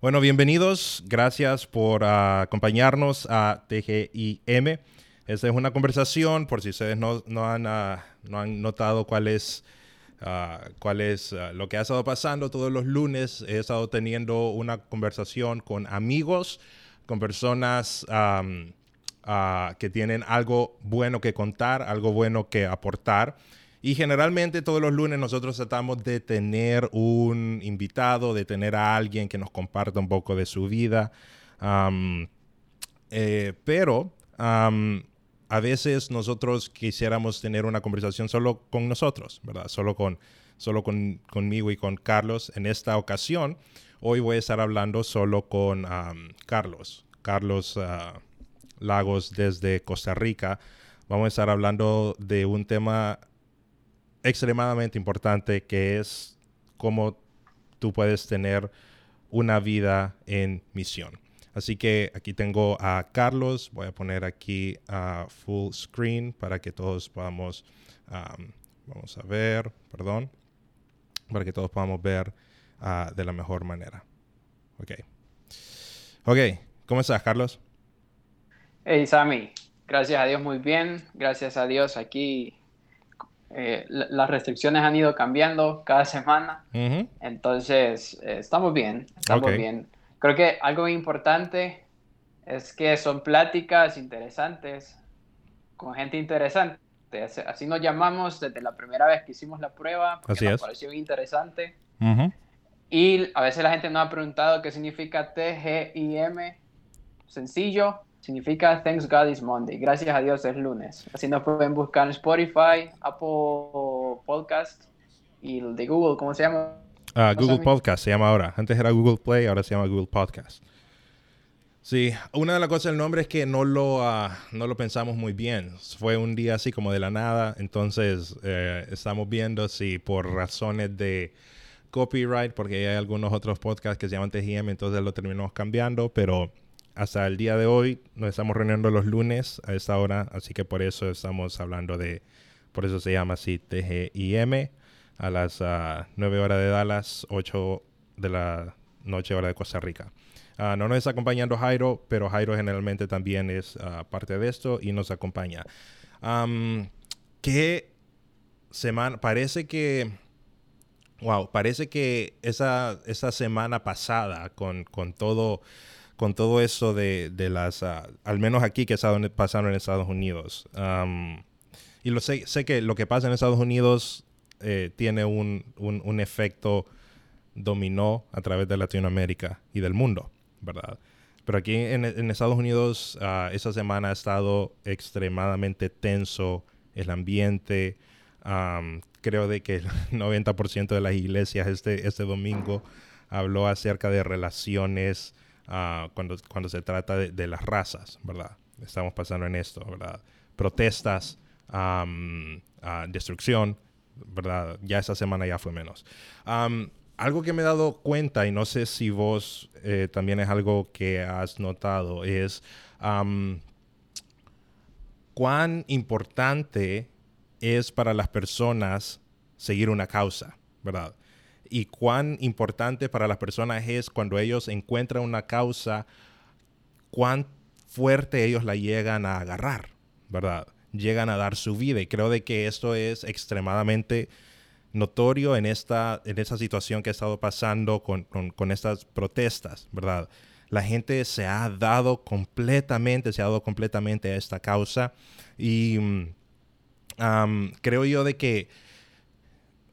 Bueno, bienvenidos. Gracias por ah, acompañarnos a TGIM. Esta es una conversación, por si ustedes no, han, ah, no han, notado cuál es, ah, lo que ha estado pasando todos los lunes. He estado teniendo una conversación con amigos, con personas que tienen algo bueno que contar, algo bueno que aportar. Y generalmente todos los lunes nosotros tratamos de tener un invitado, de tener a alguien que nos comparta un poco de su vida. Eh, pero a veces nosotros quisiéramos tener una conversación solo con nosotros, ¿verdad? Solo, con, solo con, conmigo y con Carlos. En esta ocasión, hoy voy a estar hablando solo con Carlos. Carlos ah, Lagos desde Costa Rica. Vamos a estar hablando de un tema extremadamente importante que es cómo tú puedes tener una vida en misión. Así que aquí tengo a Carlos, voy a poner aquí a full screen para que todos podamos, vamos a ver, perdón, para que todos podamos ver ah, de la mejor manera. Ok. Ok, ¿cómo estás, Carlos? Hey, Sammy, gracias a Dios muy bien, gracias a Dios aquí eh, las restricciones han ido cambiando cada semana, entonces eh, estamos bien, estamos bien. Creo que algo importante es que son pláticas interesantes con gente interesante. Así nos llamamos desde la primera vez que hicimos la prueba, porque nos pareció interesante. Y a veces la gente nos ha preguntado qué significa TGIM, sencillo, significa Thanks God is Monday. Gracias a Dios es lunes. Así nos pueden buscar en Spotify, Apple Podcast y el de Google, ¿cómo se llama? Ah, Google Podcast se llama ahora. Antes era Google Play, ahora se llama Google Podcast. Sí, una de las cosas del nombre es que no lo, ah, no lo pensamos muy bien. Fue un día así como de la nada, entonces eh, estamos viendo si por razones de copyright, porque hay algunos otros podcasts que se llaman TGM, entonces lo terminamos cambiando, pero hasta el día de hoy nos estamos reuniendo los lunes a esta hora, así que por eso estamos hablando de, por eso se llama así TGIM, a las 9 ah, horas de Dallas, 8 de la noche hora de Costa Rica. Ah, no nos está acompañando Jairo, pero Jairo generalmente también es ah, parte de esto y nos acompaña. ¿Qué semana? Parece que... Wow, parece que esa, esa semana pasada con, con todo con todo eso de, las, ah, al menos aquí que pasaron en Estados Unidos. y lo sé, sé que lo que pasa en Estados Unidos eh, tiene un, efecto dominó a través de Latinoamérica y del mundo, ¿verdad? Pero aquí en, Estados Unidos uh, esa semana ha estado extremadamente tenso el ambiente. creo de que el 90% de las iglesias este, este domingo habló acerca de relaciones Ah, cuando, cuando se trata de, las razas, ¿verdad? Estamos pasando en esto, ¿verdad? Protestas, destrucción, ¿verdad? Ya esa semana ya fue menos. algo que me he dado cuenta, y no sé si vos eh, también es algo que has notado, es cuán importante es para las personas seguir una causa, ¿verdad? Y cuán importante para las personas es cuando ellos encuentran una causa, cuán fuerte ellos la llegan a agarrar, ¿verdad? Llegan a dar su vida. Y creo de que esto es extremadamente notorio en esta, en esta situación que ha estado pasando con, estas protestas, ¿verdad? La gente se ha dado completamente, se ha dado completamente a esta causa. Y mm, creo yo de que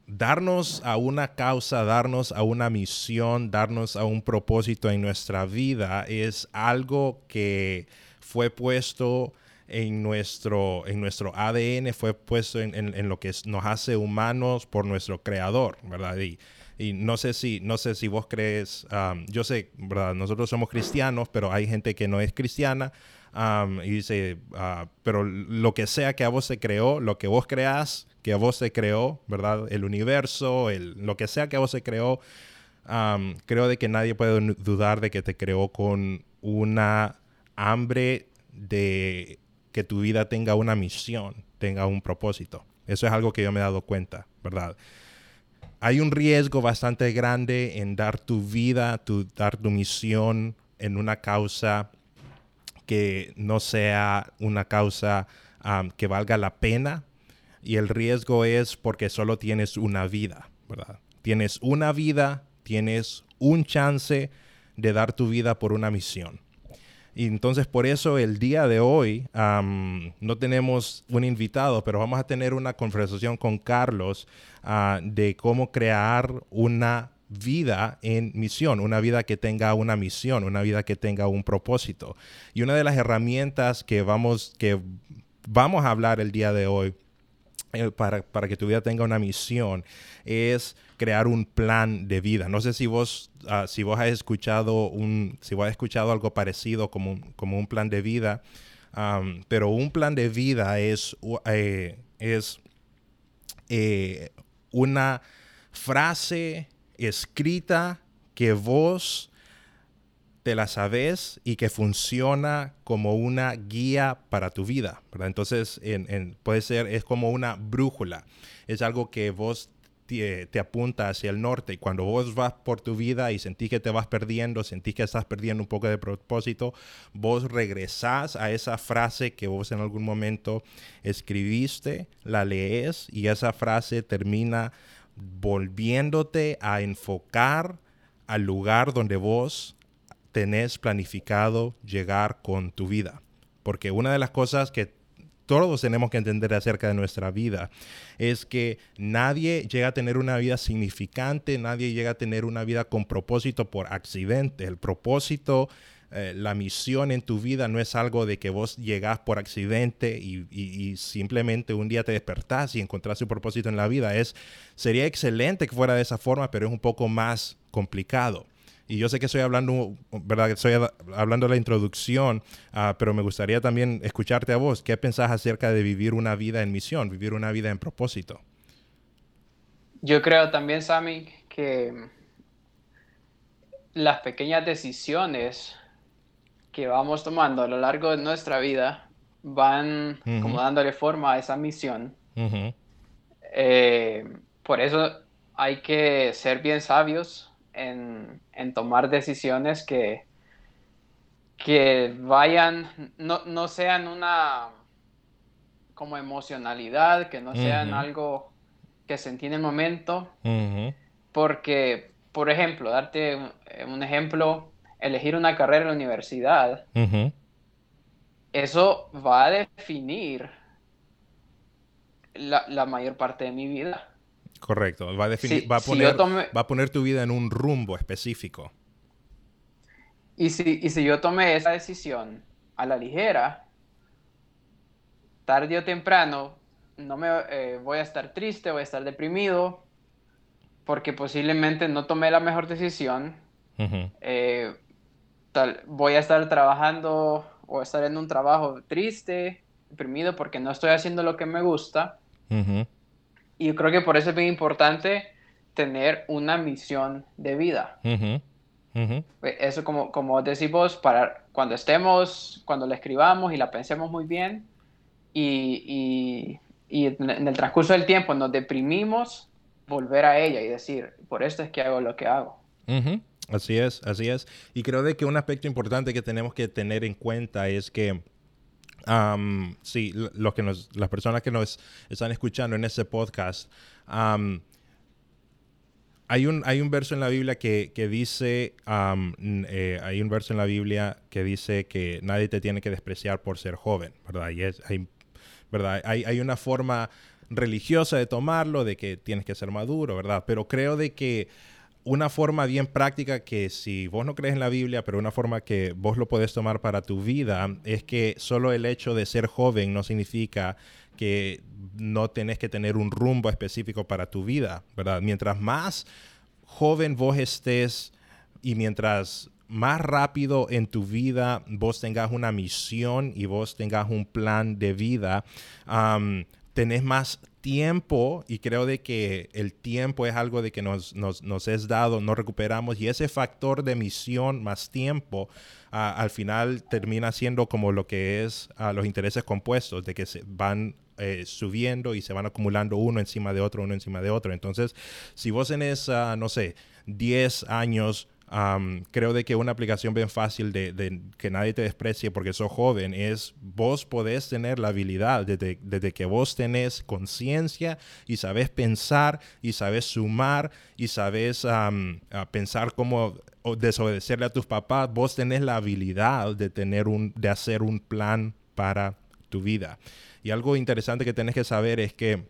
darnos a una causa, darnos a una misión, darnos a un propósito en nuestra vida es algo que fue puesto en nuestro, en nuestro ADN, fue puesto en, lo que nos hace humanos por nuestro creador, ¿verdad? Y, no sé si, no sé si vos crees, um, yo sé, ¿verdad? Nosotros somos cristianos, pero hay gente que no es cristiana. Um, y dice, uh, pero lo que sea que a vos se creó, lo que vos creás, que a vos se creó, ¿verdad? El universo, el, lo que sea que a vos se creó, creo de que nadie puede dudar de que te creó con una hambre de que tu vida tenga una misión, tenga un propósito. Eso es algo que yo me he dado cuenta, ¿verdad? hay un riesgo bastante grande en dar tu vida, tu, dar tu misión en una causa que no sea una causa que valga la pena. Y el riesgo es porque solo tienes una vida, ¿verdad? Tienes una vida, tienes un chance de dar tu vida por una misión. Y entonces por eso el día de hoy no tenemos un invitado, pero vamos a tener una conversación con Carlos ah, de cómo crear una vida en misión, una vida que tenga una misión, una vida que tenga un propósito. Y una de las herramientas que vamos, que vamos a hablar el día de hoy eh, para, que tu vida tenga una misión es crear un plan de vida. No sé si vos, ah, si vos has escuchado un, si vos has escuchado algo parecido como, como un plan de vida, pero un plan de vida es, eh, es eh, una frase escrita que vos te la sabes y que funciona como una guía para tu vida, Entonces, puede ser, es como una brújula, es algo que vos te, apunta hacia el norte. Y cuando vos vas por tu vida y sentís que te vas perdiendo, sentís que estás perdiendo un poco de propósito, vos regresás a esa frase que vos en algún momento escribiste, la lees y esa frase termina volviéndote a enfocar al lugar donde vos tenés planificado llegar con tu vida. Porque una de las cosas que todos tenemos que entender acerca de nuestra vida es que nadie llega a tener una vida significante, nadie llega a tener una vida con propósito por accidente. El propósito, eh, la misión en tu vida no es algo de que vos llegás por accidente y, simplemente un día te despertás y encontrás tu propósito en la vida. Es, sería excelente que fuera de esa forma, pero es un poco más complicado. Y yo sé que estoy hablando, ¿verdad? Estoy hablando de la introducción, ah, pero me gustaría también escucharte a vos. ¿Qué pensás acerca de vivir una vida en misión, vivir una vida en propósito? Yo creo también, Sammy, que las pequeñas decisiones que vamos tomando a lo largo de nuestra vida van como dándole forma a esa misión. Eh, por eso hay que ser bien sabios en, tomar decisiones que, que vayan, no, sean una como emocionalidad, que no sean algo que sentí en el momento, porque, por ejemplo, darte un, ejemplo, elegir una carrera en la universidad, eso va a definir la, mayor parte de mi vida. Correcto. Va a, definir, va, a poner, va a poner tu vida en un rumbo específico. Y si, y si yo tomé esa decisión a la ligera, tarde o temprano, no me eh, voy a estar triste, voy a estar deprimido, porque posiblemente no tomé la mejor decisión. Eh, tal, voy a estar trabajando o estar en un trabajo triste, deprimido, porque no estoy haciendo lo que me gusta. Y yo creo que por eso es bien importante tener una misión de vida. Pues, eso como, como decís vos, para cuando estemos, cuando la escribamos y la pensemos muy bien y, y, en el transcurso del tiempo nos deprimimos, volver a ella y decir, por esto es que hago lo que hago. Así es, así es. Y creo de que un aspecto importante que tenemos que tener en cuenta es que sí, los que nos, las personas que nos están escuchando en este podcast, hay, un, hay un verso en la Biblia que, dice, eh, hay un verso en la Biblia que dice que nadie te tiene que despreciar por ser joven, ¿verdad? Y es, hay, ¿verdad? Hay, hay una forma religiosa de tomarlo, de que tienes que ser maduro, ¿verdad? Pero creo de que una forma bien práctica que si vos no crees en la Biblia, pero una forma que vos lo podés tomar para tu vida, es que solo el hecho de ser joven no significa que no tenés que tener un rumbo específico para tu vida, ¿verdad? Mientras más joven vos estés y mientras más rápido en tu vida vos tengas una misión y vos tengas un plan de vida, tenés más tiempo y creo de que el tiempo es algo de que nos, nos, es dado, no recuperamos y ese factor de misión más tiempo al final termina siendo como lo que es los intereses compuestos, de que se van eh, subiendo y se van acumulando uno encima de otro, uno encima de otro. Entonces, si vos tenés, uh, no sé, 10 años creo de que una aplicación bien fácil de, que nadie te desprecie porque sos joven es vos podés tener la habilidad desde, desde que vos tenés conciencia y sabes pensar y sabes sumar y sabes pensar cómo desobedecerle a tus papás, vos tenés la habilidad de, tener un, de hacer un plan para tu vida. Y algo interesante que tenés que saber es que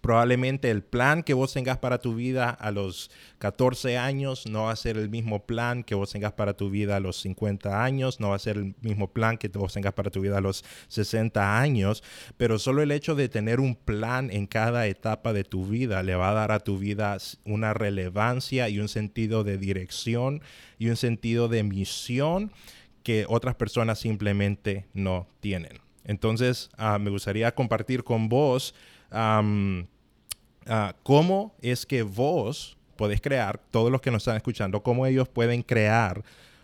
Probablemente el plan que vos tengas para tu vida a los 14 años no va a ser el mismo plan que vos tengas para tu vida a los 50 años, no va a ser el mismo plan que vos tengas para tu vida a los 60 años, pero solo el hecho de tener un plan en cada etapa de tu vida le va a dar a tu vida una relevancia y un sentido de dirección y un sentido de misión que otras personas simplemente no tienen. Entonces, ah, me gustaría compartir con vos Ah, cómo es que vos podés crear, todos los que nos están escuchando, cómo ellos pueden crear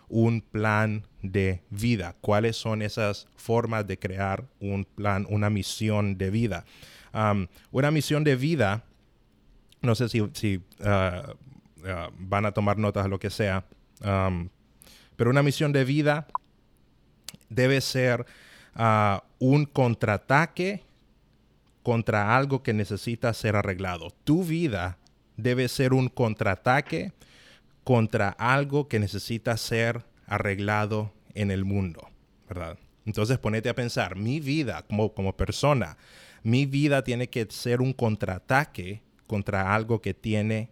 un plan de vida, cuáles son esas formas de crear un plan, una misión de vida. una misión de vida, no sé si, ah, ah, van a tomar notas o lo que sea, pero una misión de vida debe ser un contraataque contra algo que necesita ser arreglado. Tu vida debe ser un contraataque contra algo que necesita ser arreglado en el mundo, ¿verdad? Entonces ponete a pensar, mi vida como, como persona, mi vida tiene que ser un contraataque contra algo que tiene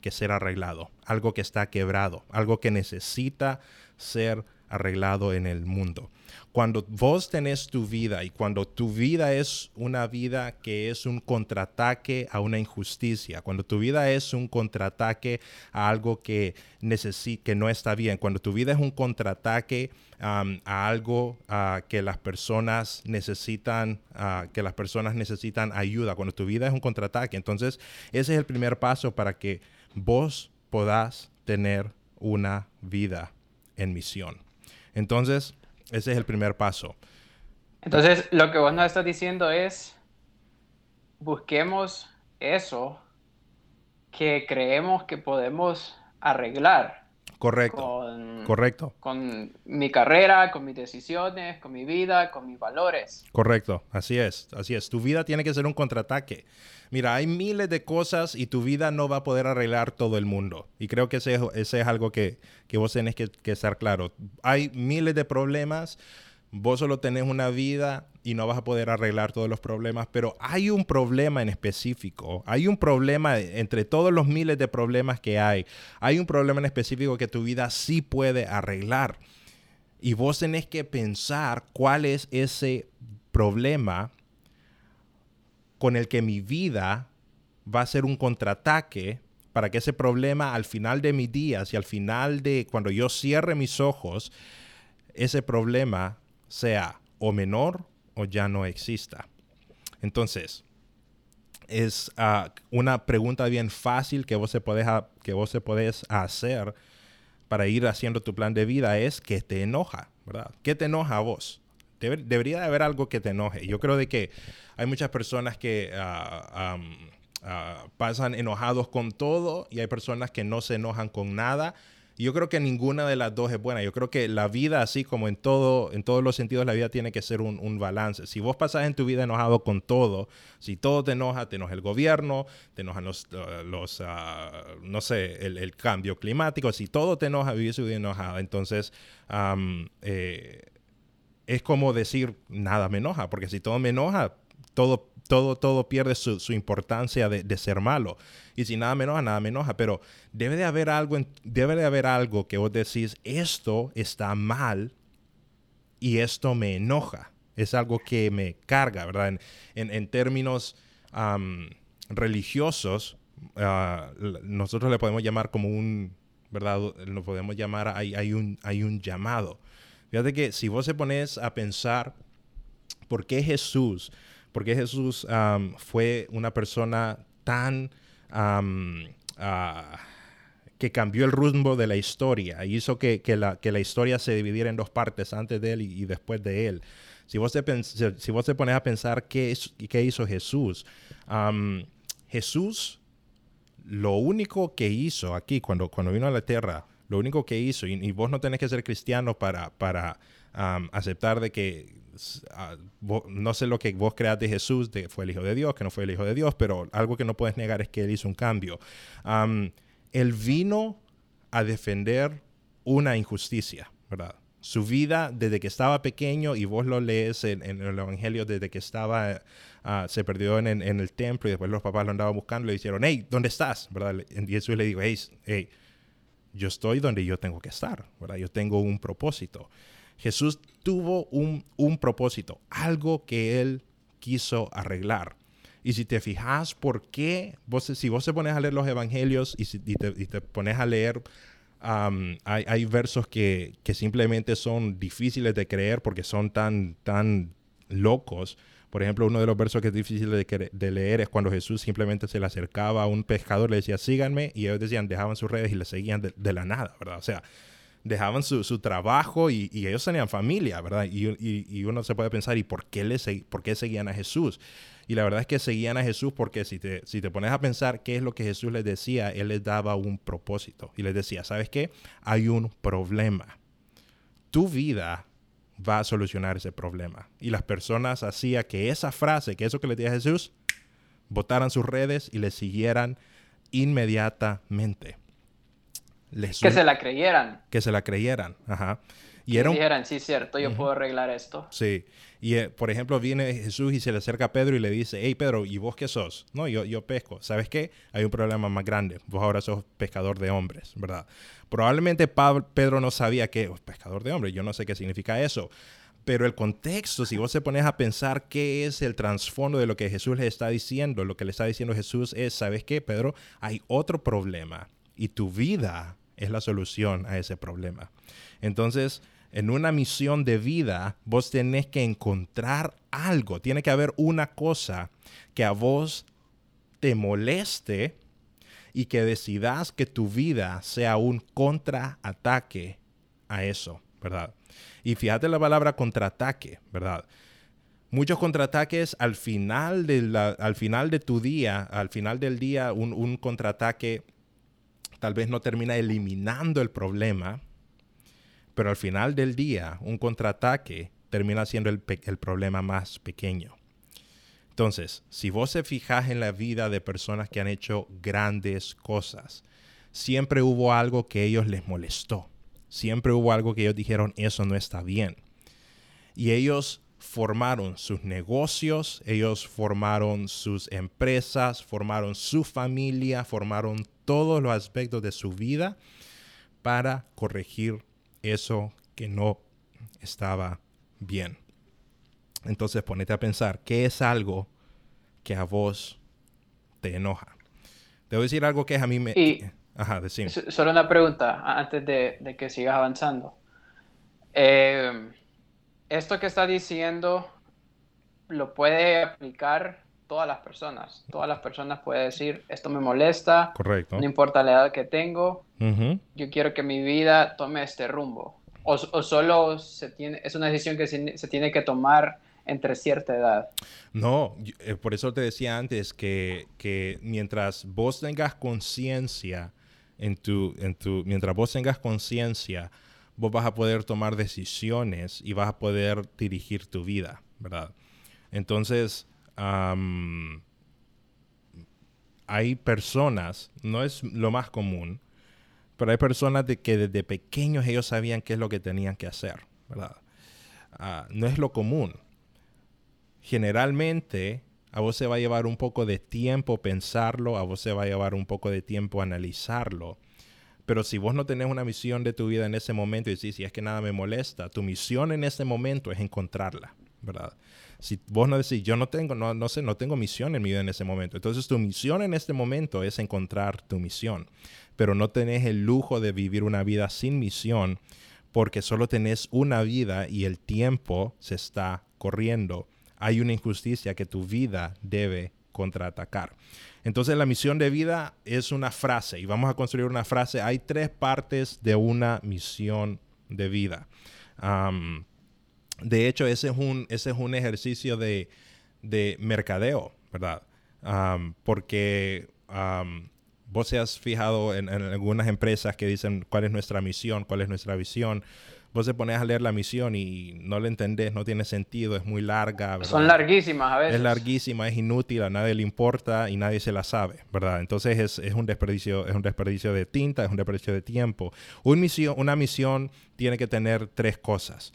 que ser arreglado, algo que está quebrado, algo que necesita ser arreglado en el mundo. Cuando vos tenés tu vida y cuando tu vida es una vida que es un contraataque a una injusticia, cuando tu vida es un contraataque a algo que, que no está bien, cuando tu vida es un contraataque a algo que las personas necesitan, que las personas necesitan ayuda, cuando tu vida es un contraataque, entonces ese es el primer paso para que vos podás tener una vida en misión. Entonces, ese es el primer paso. Entonces, lo que vos nos estás diciendo es, busquemos eso que creemos que podemos arreglar. Correcto. correcto. Con mi carrera, con mis decisiones, con mi vida, con mis valores. Correcto, así es, así es. Tu vida tiene que ser un contraataque. Mira, hay miles de cosas y tu vida no va a poder arreglar todo el mundo. Y creo que ese, es algo que, vos tenés que, que estar claro. Hay miles de problemas vos solo tenés una vida y no vas a poder arreglar todos los problemas, pero hay un problema en específico, hay un problema entre todos los miles de problemas que hay, hay un problema en específico que tu vida sí puede arreglar. Y vos tenés que pensar cuál es ese problema con el que mi vida va a ser un contraataque para que ese problema al final de mis días y al final de cuando yo cierre mis ojos, ese problema sea o menor o ya no exista. Entonces, es ah, una pregunta bien fácil que vos, se podés, que vos podés hacer para ir haciendo tu plan de vida es ¿qué te enoja? ¿Verdad? ¿Qué te enoja a vos? Debería de haber algo que te enoje. Yo creo de que hay muchas personas que ah, ah, pasan enojados con todo y hay personas que no se enojan con nada yo creo que ninguna de las dos es buena. Yo creo que la vida, así como en todo, en todos los sentidos, la vida tiene que ser un, balance. Si vos pasás en tu vida enojado con todo, si todo te enoja, te enoja el gobierno, te enojan los, los ah, no sé, el, cambio climático, si todo te enoja, vivís su vida enojada. Entonces, eh, es como decir, nada me enoja, porque si todo me enoja, todo todo, todo pierde su, importancia de, ser malo. Y si nada me enoja, nada me enoja. Pero debe de haber algo, debe de haber algo que vos decís, esto está mal y esto me enoja. Es algo que me carga, ¿verdad? En, términos religiosos, ah, nosotros le podemos llamar como un, ¿verdad? Lo podemos llamar, hay, hay, un, hay un llamado. Fíjate que si vos se pones a pensar por qué Jesús porque Jesús fue una persona tan... Ah, que cambió el rumbo de la historia, hizo que, la, que, la, historia se dividiera en dos partes, antes de él y, después de él. Si vos te, si vos te pones a pensar qué, es, qué hizo Jesús, Jesús lo único que hizo aquí cuando, cuando vino a la tierra, lo único que hizo, y, vos no tenés que ser cristiano para, para aceptar de que no sé lo que vos creas de Jesús, de fue el Hijo de Dios, que no fue el Hijo de Dios, pero algo que no puedes negar es que Él hizo un cambio. él vino a defender una injusticia, ¿verdad? Su vida desde que estaba pequeño, y vos lo lees en, el Evangelio desde que estaba, ah, se perdió en, el templo y después los papás lo andaban buscando, le dijeron, hey, ¿dónde estás? ¿verdad? Y Jesús le dijo, hey, hey, yo estoy donde yo tengo que estar, ¿verdad? Yo tengo un propósito. Jesús tuvo un, un propósito, algo que él quiso arreglar. Y si te fijas, ¿por qué? Vos, si vos te pones a leer los evangelios y, te, y te, pones a leer hay, versos que, simplemente son difíciles de creer porque son tan, tan locos. Por ejemplo, uno de los versos que es difícil de, leer es cuando Jesús simplemente se le acercaba a un pescador, le decía, síganme, y ellos decían, dejaban sus redes y le seguían de, la nada, ¿verdad? O sea, dejaban su, trabajo y, ellos tenían familia, ¿verdad? Y, uno se puede pensar, ¿y por qué, le por qué seguían a Jesús? Y la verdad es que seguían a Jesús porque si te, si te pones a pensar qué es lo que Jesús les decía, Él les daba un propósito. Y les decía, ¿sabes qué? Hay un problema. Tu vida va a solucionar ese problema. Y las personas hacían que esa frase, que eso que le decía Jesús, botaran sus redes y le siguieran inmediatamente. que se la creyeran. Que se la creyeran, ajá. Y era dijeran, sí, cierto, yo puedo arreglar esto. Sí. Y, eh, por ejemplo, viene Jesús y se le acerca a Pedro y le dice, hey, Pedro, ¿y vos qué sos? No, yo, yo pesco. ¿Sabes qué? Hay un problema más grande. Vos ahora sos pescador de hombres, ¿verdad? Probablemente Pedro no sabía que, oh, pescador de hombres, yo no sé qué significa eso. Pero el contexto, si vos se pones a pensar qué es el trasfondo de lo que Jesús le está diciendo, lo que le está diciendo Jesús es, ¿sabes qué, Pedro? Hay otro problema y tu vida es la solución a ese problema. Entonces, en una misión de vida, vos tenés que encontrar algo. Tiene que haber una cosa que a vos te moleste y que decidas que tu vida sea un contraataque a eso, ¿verdad? Y fíjate la palabra contraataque, ¿verdad? Muchos contraataques al final de, al final de tu día, al final del día, un, un contraataque tal vez no termina eliminando el problema, pero al final del día, un contraataque termina siendo el, problema más pequeño. Entonces, si vos se fijas en la vida de personas que han hecho grandes cosas, siempre hubo algo que ellos les molestó. Siempre hubo algo que ellos dijeron, eso no está bien. Y ellos formaron sus negocios, ellos formaron sus empresas, formaron su familia, formaron todos los aspectos de su vida para corregir eso que no estaba bien. Entonces ponete a pensar, ¿qué es algo que a vos te enoja? Debo decir algo que a mí me... Ajá, decime. Solo una pregunta antes de, que sigas avanzando. Eh, esto que está diciendo lo puede aplicar todas las personas. Todas las personas pueden decir, esto me molesta. Correcto. No importa la edad que tengo. Yo quiero que mi vida tome este rumbo. O, solo se tiene, es una decisión que se, tiene que tomar entre cierta edad. No, eh, por eso te decía antes que, que mientras vos tengas conciencia en tu, en tu, mientras vos tengas conciencia, vos vas a poder tomar decisiones y vas a poder dirigir tu vida, ¿verdad? Entonces, hay personas, no es lo más común, pero hay personas de que desde pequeños ellos sabían qué es lo que tenían que hacer, ¿verdad? Ah, no es lo común. Generalmente a vos se va a llevar un poco de tiempo pensarlo, a vos se va a llevar un poco de tiempo analizarlo. Pero si vos no tenés una misión de tu vida en ese momento y decís, si es que nada me molesta, tu misión en ese momento es encontrarla, ¿verdad? Si vos no decís, yo no tengo, no, no sé, no tengo misión en mi vida en ese momento. Entonces tu misión en este momento es encontrar tu misión. Pero no tenés el lujo de vivir una vida sin misión porque solo tenés una vida y el tiempo se está corriendo. Hay una injusticia que tu vida debe contraatacar. Entonces la misión de vida es una frase y vamos a construir una frase. Hay tres partes de una misión de vida. De hecho, ese es un, ese es un ejercicio de, mercadeo, ¿verdad? porque vos se has fijado en, algunas empresas que dicen cuál es nuestra misión, cuál es nuestra visión. Vos te pones a leer la misión y no la entendés, no tiene sentido, es muy larga. Son larguísimas a veces. Es larguísima, es inútil, a nadie le importa y nadie se la sabe, ¿verdad? Entonces es, es un, desperdicio, es un desperdicio de tinta, es un desperdicio de tiempo. misión, una misión tiene que tener tres cosas.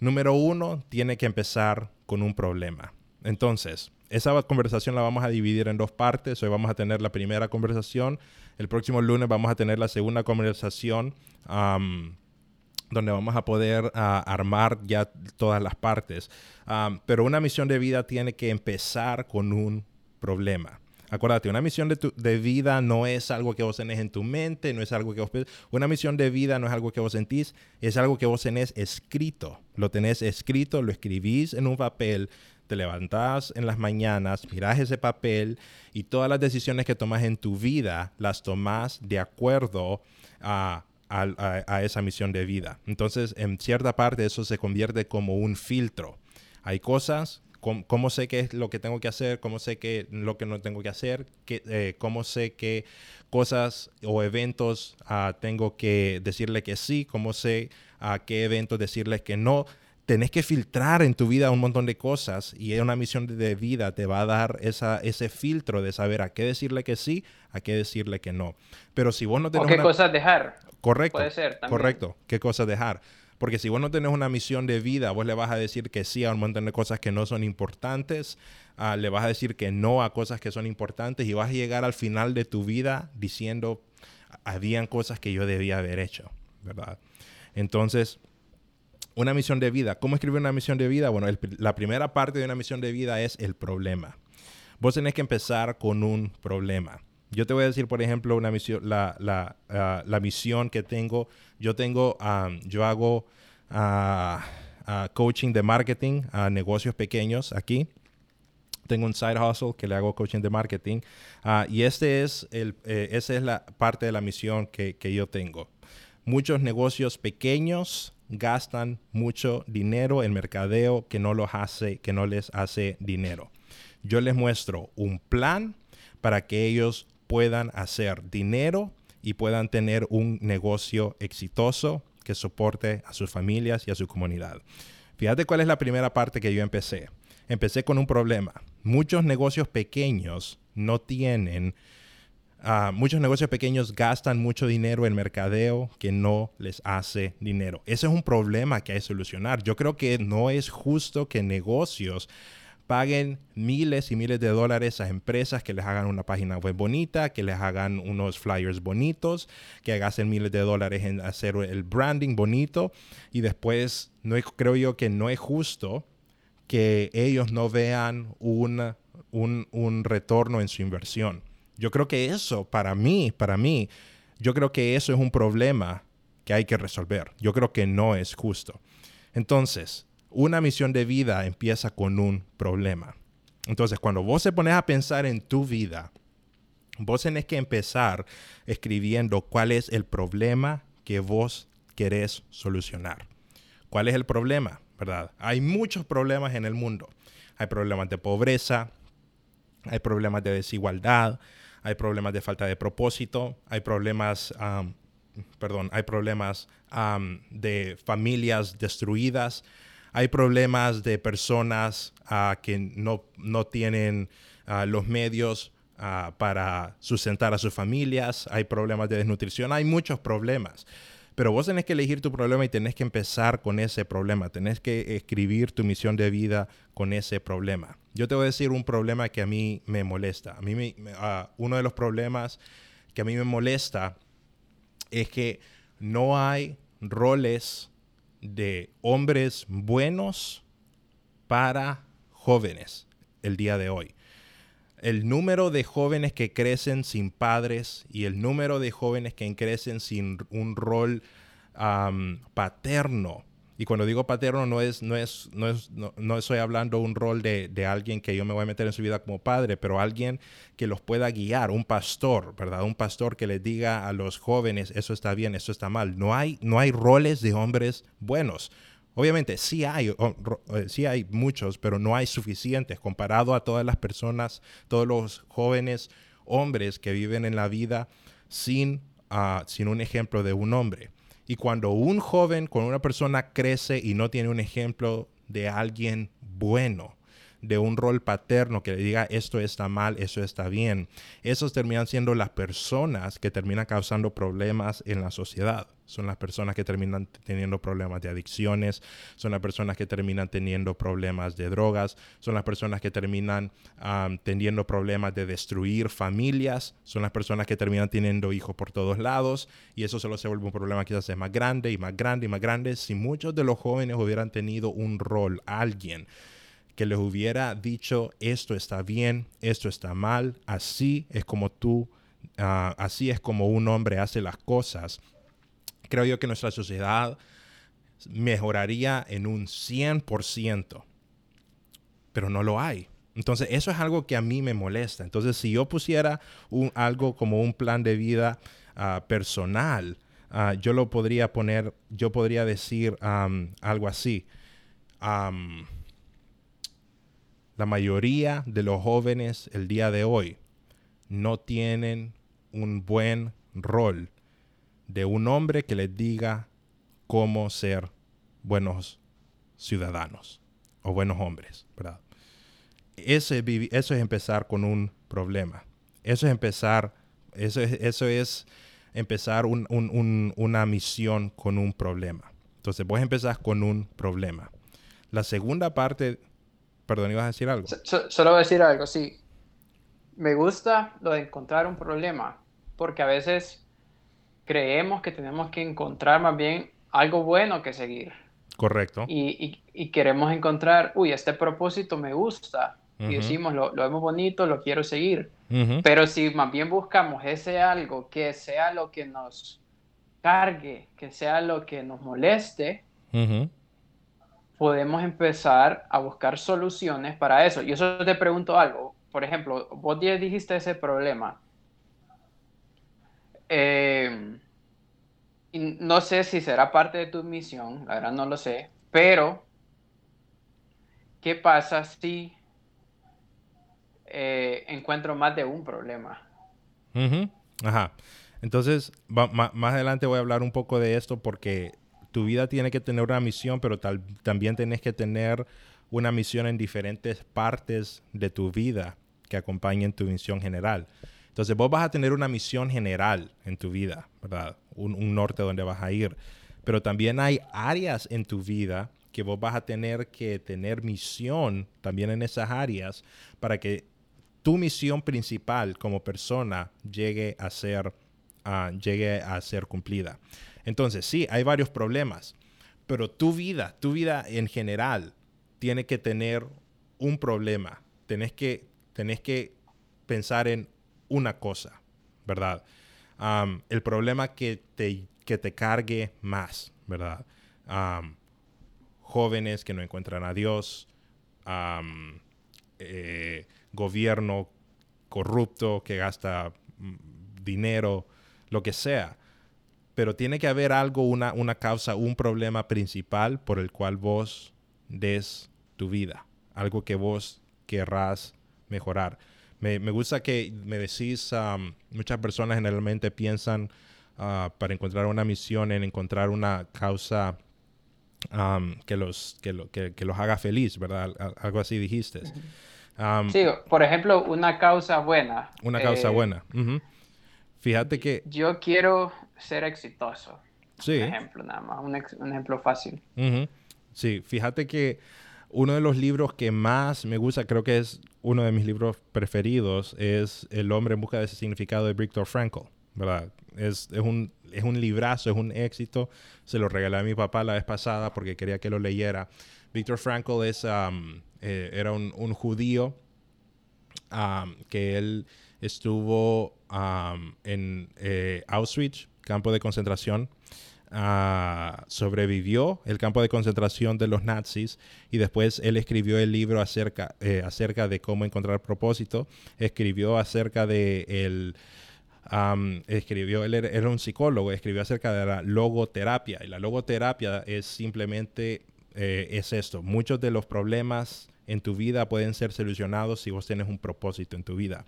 Número uno, tiene que empezar con un problema. Entonces, esa conversación la vamos a dividir en dos partes. Hoy vamos a tener la primera conversación. El próximo lunes vamos a tener la segunda conversación donde vamos a poder ah, armar ya todas las partes. pero una misión de vida tiene que empezar con un problema. Acuérdate, una misión de, de, vida no es algo que vos tenés en tu mente, no es algo que vos... Una misión de vida no es algo que vos sentís, es algo que vos tenés escrito. Lo tenés escrito, lo escribís en un papel, te levantás en las mañanas, mirás ese papel y todas las decisiones que tomas en tu vida las tomas de acuerdo a, esa misión de vida. Entonces, en cierta parte eso se convierte como un filtro. Hay cosas ¿Cómo, sé qué es lo que tengo que hacer? ¿Cómo sé qué lo que no tengo que hacer? Eh, ¿Cómo sé qué cosas o eventos ah, tengo que decirle que sí? ¿Cómo sé a qué eventos decirles que no? tenés que filtrar en tu vida un montón de cosas y una misión de vida te va a dar esa, ese filtro de saber a qué decirle que sí, a qué decirle que no. Pero si vos no tenés... O qué cosas dejar. Correcto. Puede ser. Correcto. ¿Qué cosas dejar? Porque si vos no tenés una misión de vida, vos le vas a decir que sí a un montón de cosas que no son importantes, ah, le vas a decir que no a cosas que son importantes y vas a llegar al final de tu vida diciendo, habían cosas que yo debía haber hecho, ¿verdad? Entonces, una misión de vida. ¿Cómo escribir una misión de vida? Bueno, la primera parte de una misión de vida es el problema. Vos tenés que empezar con un problema. Yo te voy a decir, por ejemplo, una misión, la, la, ah, la misión que tengo. Yo tengo, yo hago ah, ah, coaching de marketing a negocios pequeños aquí. Tengo un side hustle que le hago coaching de marketing. y este es el, eh, esa es la parte de la misión que, que yo tengo. Muchos negocios pequeños gastan mucho dinero en mercadeo que no los hace, que no les hace dinero. Yo les muestro un plan para que ellos puedan hacer dinero y puedan tener un negocio exitoso que soporte a sus familias y a su comunidad. Fíjate cuál es la primera parte que yo empecé. Empecé con un problema. Muchos negocios pequeños no tienen Ah, muchos negocios pequeños gastan mucho dinero en mercadeo que no les hace dinero. Ese es un problema que hay que solucionar. Yo creo que no es justo que negocios paguen miles y miles de dólares a empresas que les hagan una página web bonita, que les hagan unos flyers bonitos, que gasten miles de dólares en hacer el branding bonito y después no creo yo que no es justo que ellos no vean un, un retorno en su inversión. Yo creo que eso, para mí, para mí, yo creo que eso es un problema que hay que resolver. Yo creo que no es justo. Entonces, una misión de vida empieza con un problema. Entonces, cuando vos se pones a pensar en tu vida, vos tenés que empezar escribiendo cuál es el problema que vos querés solucionar. ¿Cuál es el problema? ¿Verdad? Hay muchos problemas en el mundo. Hay problemas de pobreza, hay problemas de desigualdad, hay problemas de falta de propósito, hay problemas, perdón, hay problemas de familias destruidas, hay problemas de personas ah, que no, no tienen ah, los medios ah, para sustentar a sus familias, hay problemas de desnutrición, hay muchos problemas. Pero vos tenés que elegir tu problema y tenés que empezar con ese problema. Tenés que escribir tu misión de vida con ese problema. Yo te voy a decir un problema que a mí me molesta. A mí me, uno de los problemas que a mí me molesta es que no hay roles de hombres buenos para jóvenes el día de hoy el número de jóvenes que crecen sin padres y el número de jóvenes que crecen sin un rol paterno. Y cuando digo paterno no es, no es, no es, no, estoy hablando un rol de, de, alguien que yo me voy a meter en su vida como padre, pero alguien que los pueda guiar, un pastor, ¿verdad? Un pastor que les diga a los jóvenes, eso está bien, eso está mal. No hay, no hay roles de hombres buenos. Obviamente sí hay, eh, sí hay muchos, pero no hay suficientes comparado a todas las personas, todos los jóvenes hombres que viven en la vida sin, ah, sin un ejemplo de un hombre. Y cuando un joven, con una persona crece y no tiene un ejemplo de alguien bueno, de un rol paterno que le diga esto está mal, eso está bien. Esos terminan siendo las personas que terminan causando problemas en la sociedad. Son las personas que terminan teniendo problemas de adicciones, son las personas que terminan teniendo problemas de drogas, son las personas que terminan teniendo problemas de destruir familias, son las personas que terminan teniendo hijos por todos lados y eso solo se vuelve un problema quizás es más grande y más grande y más grande. Si muchos de los jóvenes hubieran tenido un rol, alguien que les hubiera dicho esto está bien, esto está mal, así es como tú, ah, así es como un hombre hace las cosas, creo yo que nuestra sociedad mejoraría en un 100%, pero no lo hay. Entonces, eso es algo que a mí me molesta. Entonces, si yo pusiera algo como un plan de vida ah, personal, ah, yo lo podría poner, yo podría decir algo así la mayoría de los jóvenes el día de hoy no tienen un buen rol de un hombre que les diga cómo ser buenos ciudadanos o buenos hombres, ¿verdad? eso es empezar con un problema. Eso es empezar, eso es, eso es empezar una misión con un problema. Entonces, vos empezás con un problema. La segunda parte Perdón, ibas a decir algo. solo voy a decir algo, sí. Me gusta lo de encontrar un problema, porque a veces creemos que tenemos que encontrar más bien algo bueno que seguir. Correcto. Y, queremos encontrar, uy, este propósito me gusta. Y decimos, lo, lo, vemos bonito, lo quiero seguir. Pero si más bien buscamos ese algo que sea lo que nos cargue, que sea lo que nos moleste, podemos empezar a buscar soluciones para eso. Y eso te pregunto algo. Por ejemplo, vos ya dijiste ese problema. Eh, no sé si será parte de tu misión, la verdad no lo sé, pero ¿qué pasa si eh, encuentro más de un problema? Ajá. Entonces, más adelante voy a hablar un poco de esto porque tu vida tiene que tener una misión, pero también tienes que tener una misión en diferentes partes de tu vida que acompañen tu misión general. Entonces vos vas a tener una misión general en tu vida, ¿verdad? Un, norte donde vas a ir. Pero también hay áreas en tu vida que vos vas a tener que tener misión también en esas áreas para que tu misión principal como persona llegue a ser, ah, llegue a ser cumplida. Entonces, sí, hay varios problemas, pero tu vida, tu vida en general, tiene que tener un problema. Tenés que, tenés que pensar en una cosa, ¿verdad? el problema que te, que te cargue más, ¿verdad? jóvenes que no encuentran a Dios, eh, gobierno corrupto que gasta mm, dinero, lo que sea pero tiene que haber algo, una, una causa, un problema principal por el cual vos des tu vida, algo que vos querrás mejorar. Me, gusta que me decís, muchas personas generalmente piensan ah, para encontrar una misión en encontrar una causa que, los, que, lo, que, los haga feliz, ¿verdad? Algo así dijiste. sí, por ejemplo, una causa buena. Una causa eh, buena. Fíjate que... Yo quiero ser exitoso. Sí. Un ejemplo nada más, un, ejemplo fácil. Sí, fíjate que uno de los libros que más me gusta, creo que es uno de mis libros preferidos, es El hombre en busca de ese significado de Viktor Frankl, ¿verdad? Es, un, es un librazo, es un éxito. Se lo regalé a mi papá la vez pasada porque quería que lo leyera. Viktor Frankl es, um, eh, era un, judío um, que él estuvo en eh, Auschwitz, campo de concentración. Ah, sobrevivió el campo de concentración de los nazis y después él escribió el libro acerca, eh, acerca de cómo encontrar propósito, escribió acerca de el, escribió, él era, un psicólogo, escribió acerca de la logoterapia y la logoterapia es simplemente eh, es esto. Muchos de los problemas en tu vida pueden ser solucionados si vos tienes un propósito en tu vida.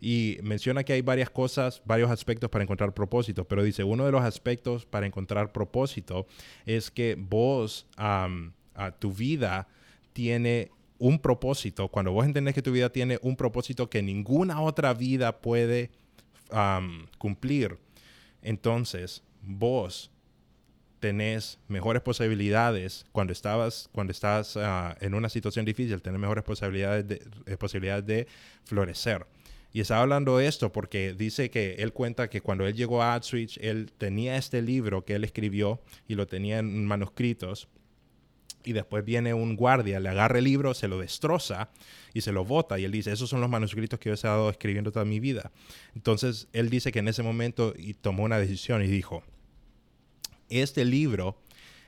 Y menciona que hay varias cosas, varios aspectos para encontrar propósito, pero dice, uno de los aspectos para encontrar propósito es que vos, a tu vida tiene un propósito. Cuando vos entendés que tu vida tiene un propósito que ninguna otra vida puede cumplir, entonces vos tenés mejores posibilidades cuando estabas cuando estás ah, en una situación difícil, tener mejores posibilidades de, eh, posibilidades de florecer. Y estaba hablando de esto porque dice que él cuenta que cuando él llegó a AdSwitch, él tenía este libro que él escribió y lo tenía en manuscritos. Y después viene un guardia, le agarra el libro, se lo destroza y se lo bota. Y él dice, esos son los manuscritos que yo he estado escribiendo toda mi vida. Entonces, él dice que en ese momento tomó una decisión y dijo, este libro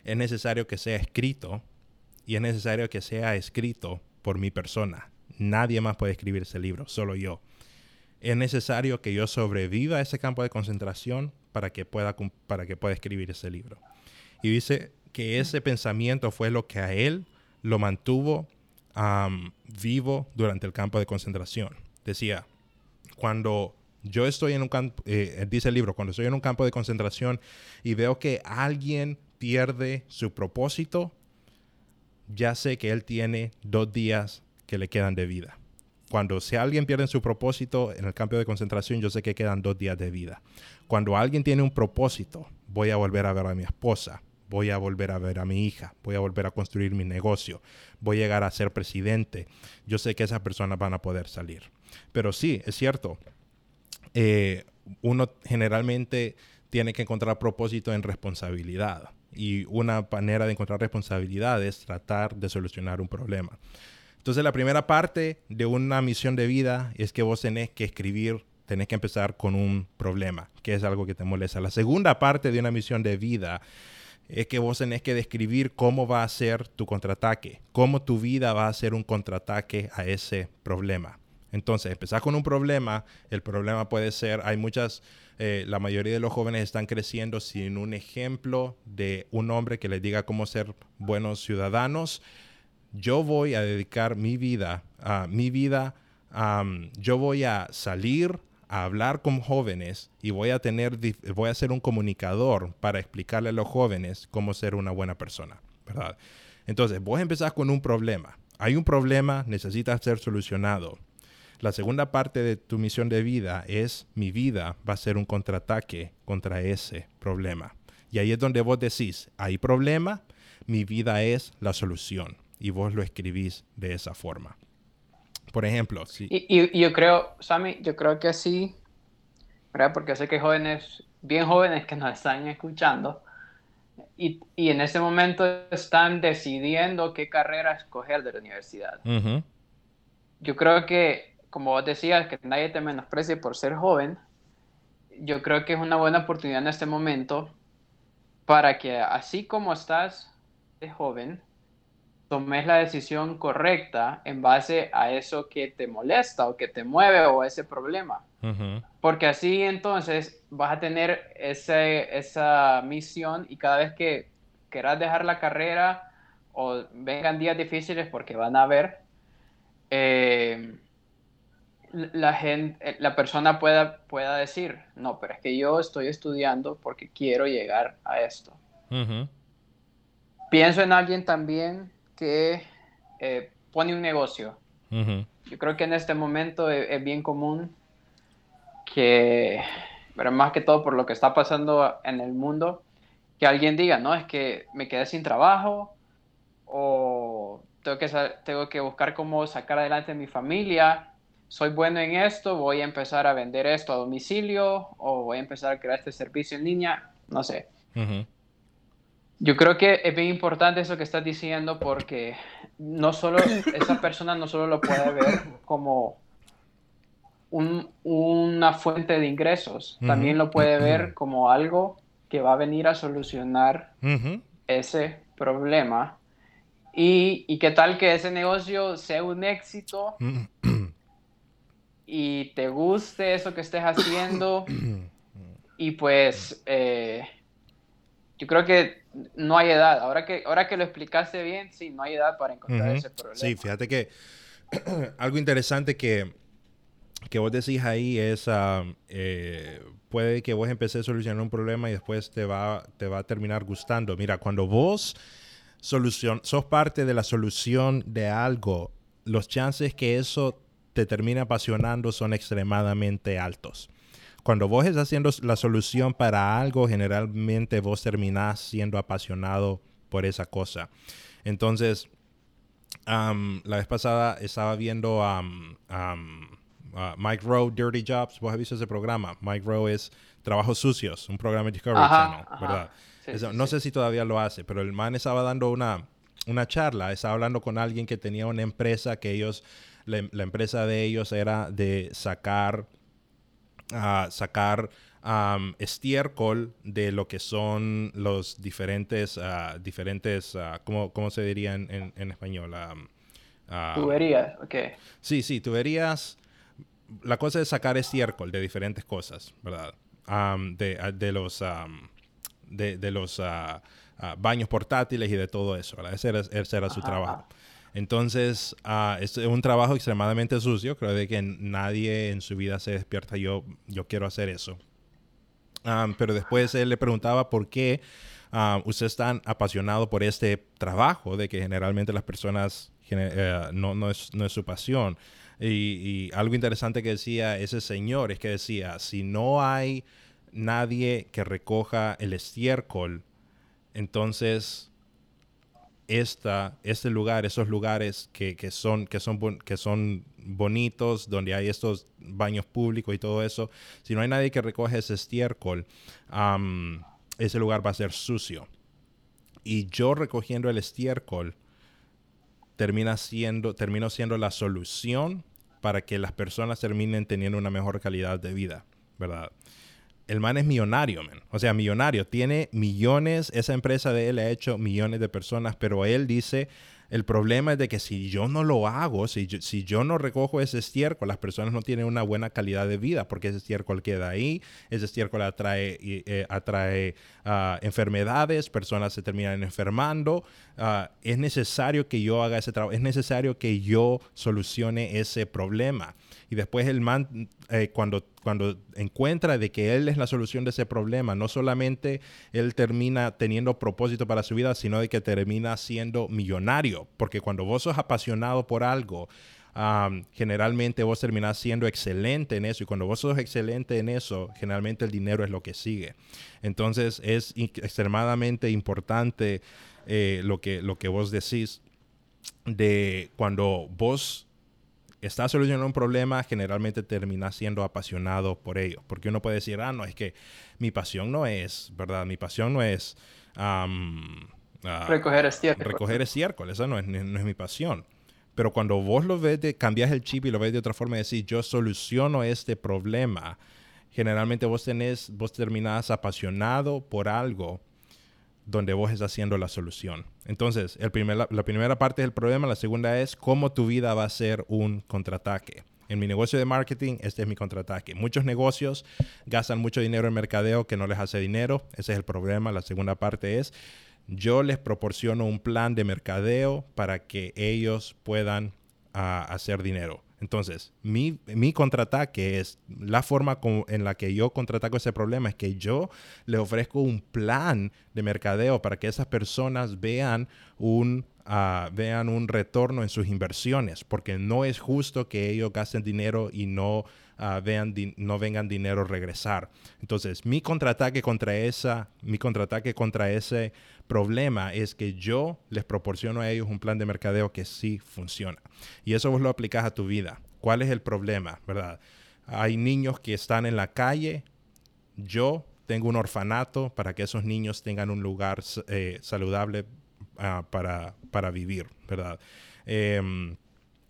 es necesario que sea escrito y es necesario que sea escrito por mi persona. Nadie más puede escribir ese libro, solo yo. Es necesario que yo sobreviva a ese campo de concentración para que pueda, para que pueda escribir ese libro. Y dice que ese pensamiento fue lo que a él lo mantuvo vivo durante el campo de concentración. Decía, cuando yo estoy en un campo, eh, dice el libro, cuando estoy en un campo de concentración y veo que alguien pierde su propósito, ya sé que él tiene dos días que le quedan de vida. Cuando si alguien pierde su propósito en el campo de concentración, yo sé que quedan dos días de vida. Cuando alguien tiene un propósito, voy a volver a ver a mi esposa, voy a volver a ver a mi hija, voy a volver a construir mi negocio, voy a llegar a ser presidente. Yo sé que esas personas van a poder salir. Pero sí, es cierto, eh, uno generalmente tiene que encontrar propósito en responsabilidad. Y una manera de encontrar responsabilidad es tratar de solucionar un problema. Entonces la primera parte de una misión de vida es que vos tenés que escribir, tenés que empezar con un problema, que es algo que te molesta. La segunda parte de una misión de vida es que vos tenés que describir cómo va a ser tu contraataque, cómo tu vida va a ser un contraataque a ese problema. Entonces, empezar con un problema, el problema puede ser, hay muchas, eh, la mayoría de los jóvenes están creciendo sin un ejemplo de un hombre que les diga cómo ser buenos ciudadanos. Yo voy a dedicar mi vida, a mi vida, yo voy a salir a hablar con jóvenes y voy a tener, voy a ser un comunicador para explicarle a los jóvenes cómo ser una buena persona, ¿verdad? Entonces, vos empezás con un problema. Hay un problema, necesita ser solucionado. La segunda parte de tu misión de vida es mi vida va a ser un contraataque contra ese problema. Y ahí es donde vos decís, hay problema, mi vida es la solución. Y vos lo escribís de esa forma. Por ejemplo, sí. Y, yo creo, Sammy, yo creo que sí, ¿verdad? Porque sé que jóvenes, bien jóvenes que nos están escuchando, y, en este momento están decidiendo qué carrera escoger de la universidad. Yo creo que como vos decías, que nadie te menosprecie por ser joven, yo creo que es una buena oportunidad en este momento para que así como estás de joven, tomes la decisión correcta en base a eso que te molesta o que te mueve o ese problema. Porque así entonces vas a tener ese, esa misión y cada vez que quieras dejar la carrera o vengan días difíciles porque van a haber, eh, la gente, eh, la persona pueda, pueda decir, no, pero es que yo estoy estudiando porque quiero llegar a esto. Pienso en alguien también que eh, pone un negocio. Yo creo que en este momento e, es, bien común que, pero más que todo por lo que está pasando en el mundo, que alguien diga, no, es que me quedé sin trabajo o tengo que, tengo que buscar cómo sacar adelante mi familia soy bueno en esto, voy a empezar a vender esto a domicilio o voy a empezar a crear este servicio en línea, no sé. Yo creo que es bien importante eso que estás diciendo porque no solo esa persona no solo lo puede ver como una fuente de ingresos, también lo puede ver como algo que va a venir a solucionar ese problema. Y, y qué tal que ese negocio sea un éxito y te guste eso que estés haciendo. y pues eh, yo creo que no hay edad. Ahora que, ahora que lo explicaste bien, sí, no hay edad para encontrar ese problema. Sí, fíjate que algo interesante que, que vos decís ahí es, eh, puede que vos empecés a solucionar un problema y después te va, te va a terminar gustando. Mira, cuando vos solución, sos parte de la solución de algo, los chances que eso te termine apasionando son extremadamente altos. Cuando vos estás haciendo la solución para algo, generalmente vos terminás siendo apasionado por esa cosa. Entonces, la vez pasada estaba viendo a Mike Rowe Dirty Jobs. ¿Vos has visto ese programa? Mike Rowe es Trabajos Sucios, un programa de Discovery Channel, ¿verdad? no sé si todavía lo hace, pero el man estaba dando una, una charla, estaba hablando con alguien que tenía una empresa que ellos, la, empresa de ellos era de sacar, uh, sacar estiércol de lo que son los diferentes, uh, diferentes uh, ¿cómo, se diría en, en, español? tuberías, ok. Sí, sí, tuberías. La cosa es sacar estiércol de diferentes cosas, ¿verdad? de, de, los de, los ah, ah, baños portátiles y de todo eso. Ese era, su trabajo. Entonces, uh, es un trabajo extremadamente sucio. Creo de que nadie en su vida se despierta, yo, yo quiero hacer eso. pero después él le preguntaba por qué usted es tan apasionado por este trabajo, de que generalmente las personas eh, no, no, es, no, es, su pasión. Y, y, algo interesante que decía ese señor es que decía, si no hay nadie que recoja el estiércol, entonces esta, este lugar, esos lugares que, son, que, son, que son bonitos, donde hay estos baños públicos y todo eso, si no hay nadie que recoja ese estiércol, ese lugar va a ser sucio. Y yo recogiendo el estiércol termina siendo, termino siendo la solución para que las personas terminen teniendo una mejor calidad de vida, ¿verdad? El man es millonario, man. O sea, millonario. Tiene millones, esa empresa de él ha hecho millones de personas, pero él dice, el problema es de que si yo no lo hago, si yo, si yo no recojo ese estiércol, las personas no tienen una buena calidad de vida porque ese estiércol queda ahí, ese estiércol atrae, eh, atrae ah, enfermedades, personas se terminan enfermando. Ah, es necesario que yo haga ese trabajo, es necesario que yo solucione ese problema. Y después el man, eh, cuando, cuando encuentra de que él es la solución de ese problema, no solamente él termina teniendo propósito para su vida, sino de que termina siendo millonario. Porque cuando vos sos apasionado por algo, generalmente vos terminás siendo excelente en eso y cuando vos sos excelente en eso, generalmente el dinero es lo que sigue. Entonces es extremadamente importante eh, lo, que, lo que vos decís de cuando vos está solucionando un problema, generalmente termina siendo apasionado por ello. Porque uno puede decir, ah, no, es que mi pasión no es, ¿verdad? Mi pasión no es... Ah, recoger estiércol. Recoger estiércol, esa no es, no es mi pasión. Pero cuando vos lo ves, de, cambias el chip y lo ves de otra forma, decir, yo soluciono este problema, generalmente vos tenés, vos terminás apasionado por algo donde vos estás haciendo la solución. Entonces, el primer, la, primera parte del problema, la segunda es cómo tu vida va a ser un contraataque. En mi negocio de marketing, este es mi contraataque. Muchos negocios gastan mucho dinero en mercadeo que no les hace dinero. Ese es el problema. La segunda parte es, yo les proporciono un plan de mercadeo para que ellos puedan ah, hacer dinero. Entonces, mi, mi contraataque es la forma en la que yo contraataco ese problema, es que yo le ofrezco un plan de mercadeo para que esas personas vean un, ah, vean un retorno en sus inversiones, porque no es justo que ellos gasten dinero y no, uh, vean no vengan dinero regresar. Entonces, mi contraataque contra esa, mi contraataque contra ese problema es que yo les proporciono a ellos un plan de mercadeo que sí funciona. Y eso vos lo aplicas a tu vida. ¿Cuál es el problema? ¿Verdad? Hay niños que están en la calle. Yo tengo un orfanato para que esos niños tengan un lugar eh, saludable ah, para, para, vivir, ¿verdad? Em,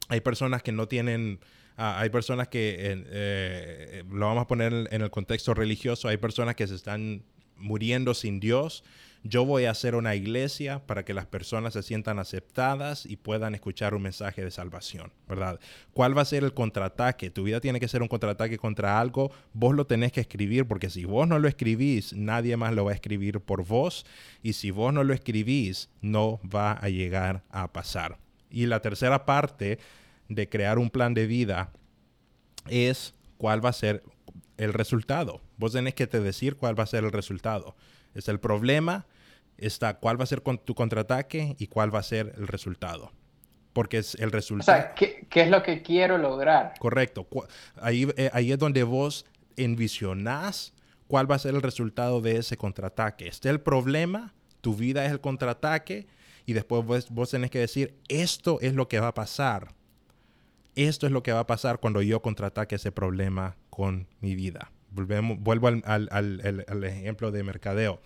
hay personas que no tienen... Ah, hay personas que, eh, lo vamos a poner en el contexto religioso, hay personas que se están muriendo sin Dios yo voy a hacer una iglesia para que las personas se sientan aceptadas y puedan escuchar un mensaje de salvación, ¿verdad? ¿Cuál va a ser el contraataque? Tu vida tiene que ser un contraataque contra algo, vos lo tenés que escribir porque si vos no lo escribís, nadie más lo va a escribir por vos y si vos no lo escribís, no va a llegar a pasar. Y la tercera parte de crear un plan de vida es cuál va a ser el resultado. Vos tenés que te decir cuál va a ser el resultado. Es el problema, está cuál va a ser tu contraataque y cuál va a ser el resultado. Porque es el resultado. O sea, ¿qué, es lo que quiero lograr? Correcto. Ahí, eh, ahí es donde vos envisionás cuál va a ser el resultado de ese contraataque. Este el problema, tu vida es el contraataque y después vos, vos tenés que decir, esto es lo que va a pasar. Esto es lo que va a pasar cuando yo contraataque ese problema con mi vida. Volvemos, vuelvo al, ejemplo de mercadeo.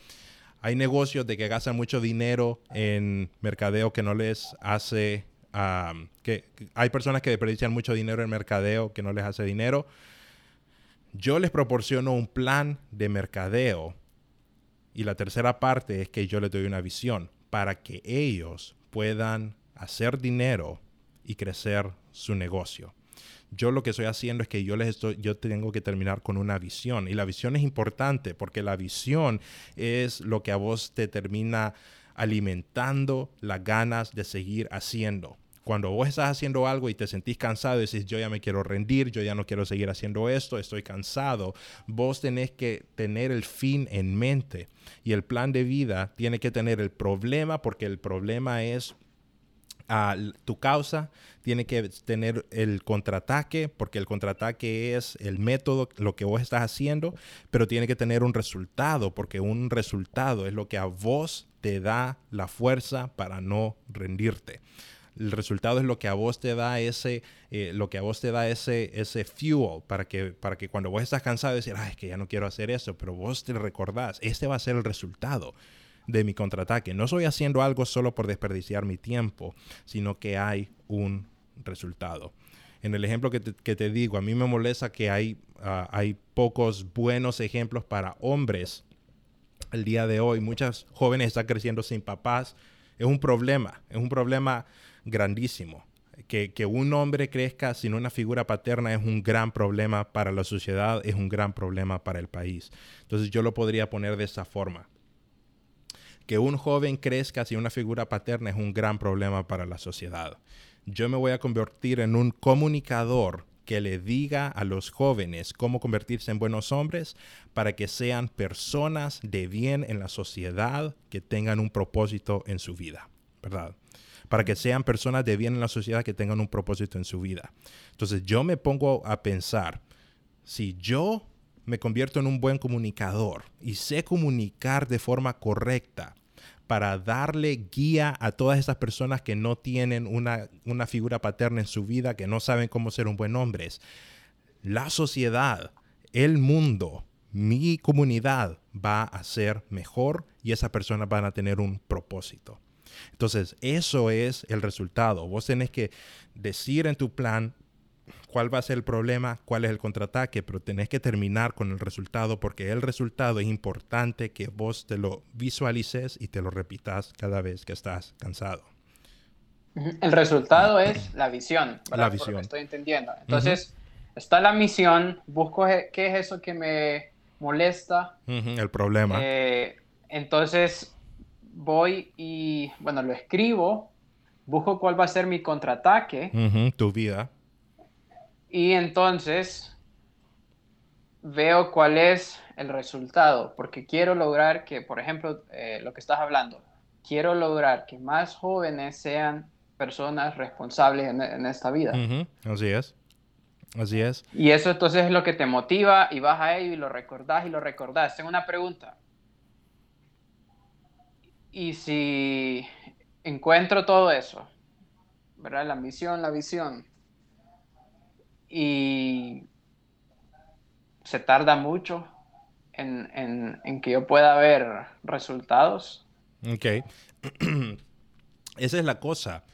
Hay negocios de que gastan mucho dinero en mercadeo que no les hace... hay personas que desperdician mucho dinero en mercadeo que no les hace dinero. Yo les proporciono un plan de mercadeo y la tercera parte es que yo les doy una visión para que ellos puedan hacer dinero y crecer su negocio. Yo lo que estoy haciendo es que yo les estoy, yo tengo que terminar con una visión. Y la visión es importante porque la visión es lo que a vos te termina alimentando las ganas de seguir haciendo. Cuando vos estás haciendo algo y te sentís cansado y decís, yo ya me quiero rendir, yo ya no quiero seguir haciendo esto, estoy cansado, vos tenés que tener el fin en mente. Y el plan de vida tiene que tener el problema porque el problema es tu causa, tiene que tener el contraataque, porque el contraataque es el método, lo que vos estás haciendo, pero tiene que tener un resultado, porque un resultado es lo que a vos te da la fuerza para no rendirte. El resultado es lo que a vos te da ese, eh, lo que a vos te da ese, ese fuel para que, para que cuando vos estás cansado de decir, ay, es que ya no quiero hacer eso, pero vos te recordás, este va a ser el resultado de mi contraataque. No estoy haciendo algo solo por desperdiciar mi tiempo, sino que hay un resultado. En el ejemplo que te, digo, a mí me molesta que hay, ah, hay pocos buenos ejemplos para hombres el día de hoy. Muchas jóvenes están creciendo sin papás. Es un problema, es un problema grandísimo. Que, que, un hombre crezca sin una figura paterna es un gran problema para la sociedad, es un gran problema para el país. Entonces yo lo podría poner de esa forma que un joven crezca sin una figura paterna es un gran problema para la sociedad. Yo me voy a convertir en un comunicador que le diga a los jóvenes cómo convertirse en buenos hombres para que sean personas de bien en la sociedad que tengan un propósito en su vida, ¿verdad? Para que sean personas de bien en la sociedad que tengan un propósito en su vida. Entonces yo me pongo a pensar, si yo me convierto en un buen comunicador y sé comunicar de forma correcta, para darle guía a todas esas personas que no tienen una, una figura paterna en su vida, que no saben cómo ser un buen hombre. La sociedad, el mundo, mi comunidad va a ser mejor y esas personas van a tener un propósito. Entonces, eso es el resultado. Vos tenés que decir en tu plan cuál va a ser el problema, cuál es el contraataque, pero tenés que terminar con el resultado porque el resultado es importante que vos te lo visualices y te lo repitas cada vez que estás cansado. El resultado es la visión. La visión. estoy entendiendo. Entonces, está la misión, busco qué es eso que me molesta. El problema. Eh, entonces, voy y, bueno, lo escribo, busco cuál va a ser mi contraataque. Tu vida y entonces veo cuál es el resultado, porque quiero lograr que, por ejemplo, eh, lo que estás hablando, quiero lograr que más jóvenes sean personas responsables en, esta vida. Así es. Así es. Y eso entonces es lo que te motiva y vas a ello y lo recordás y lo recordás. Tengo una pregunta. Y si encuentro todo eso, ¿verdad? La misión, la visión, y se tarda mucho en, que yo pueda ver resultados. Ok. Esa es la cosa.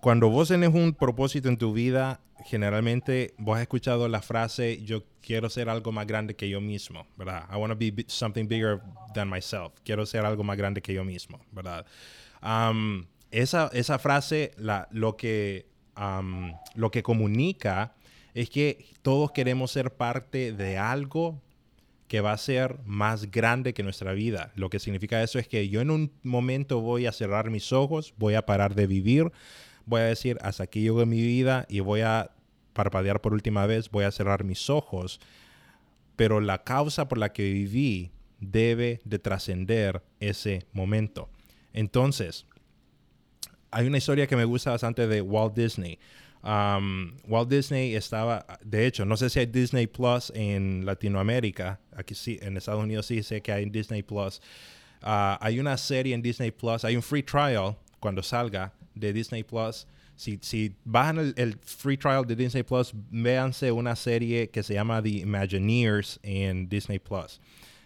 Cuando vos tenés un propósito en tu vida, generalmente vos has escuchado la frase yo quiero ser algo más grande que yo mismo, ¿verdad? I want to be something bigger than myself. Quiero ser algo más grande que yo mismo, ¿verdad? esa, esa, frase la, lo, que, lo que comunica es que todos queremos ser parte de algo que va a ser más grande que nuestra vida. Lo que significa eso es que yo en un momento voy a cerrar mis ojos, voy a parar de vivir, voy a decir, hasta aquí llego mi vida y voy a parpadear por última vez, voy a cerrar mis ojos. Pero la causa por la que viví debe de trascender ese momento. Entonces, hay una historia que me gusta bastante de Walt Disney. Um, Walt Disney estaba, de hecho, no sé si hay Disney Plus en Latinoamérica. Aquí sí, en Estados Unidos sí sé que hay Disney Plus. Uh, hay una serie en Disney Plus, hay un free trial cuando salga de Disney Plus. Si, si bajan el, free trial de Disney Plus, véanse una serie que se llama The Imagineers en Disney Plus.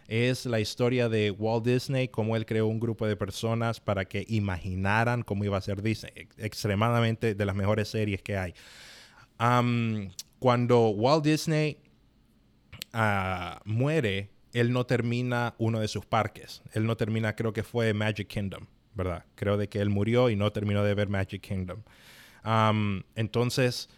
Es la historia de Walt Disney, cómo él creó un grupo de personas para que imaginaran cómo iba a ser Disney. Extremadamente de las mejores series que hay. cuando Walt Disney ah, muere, él no termina uno de sus parques. Él no termina, creo que fue Magic Kingdom. ¿verdad? Creo de que él murió y no terminó de ver Magic Kingdom. entonces,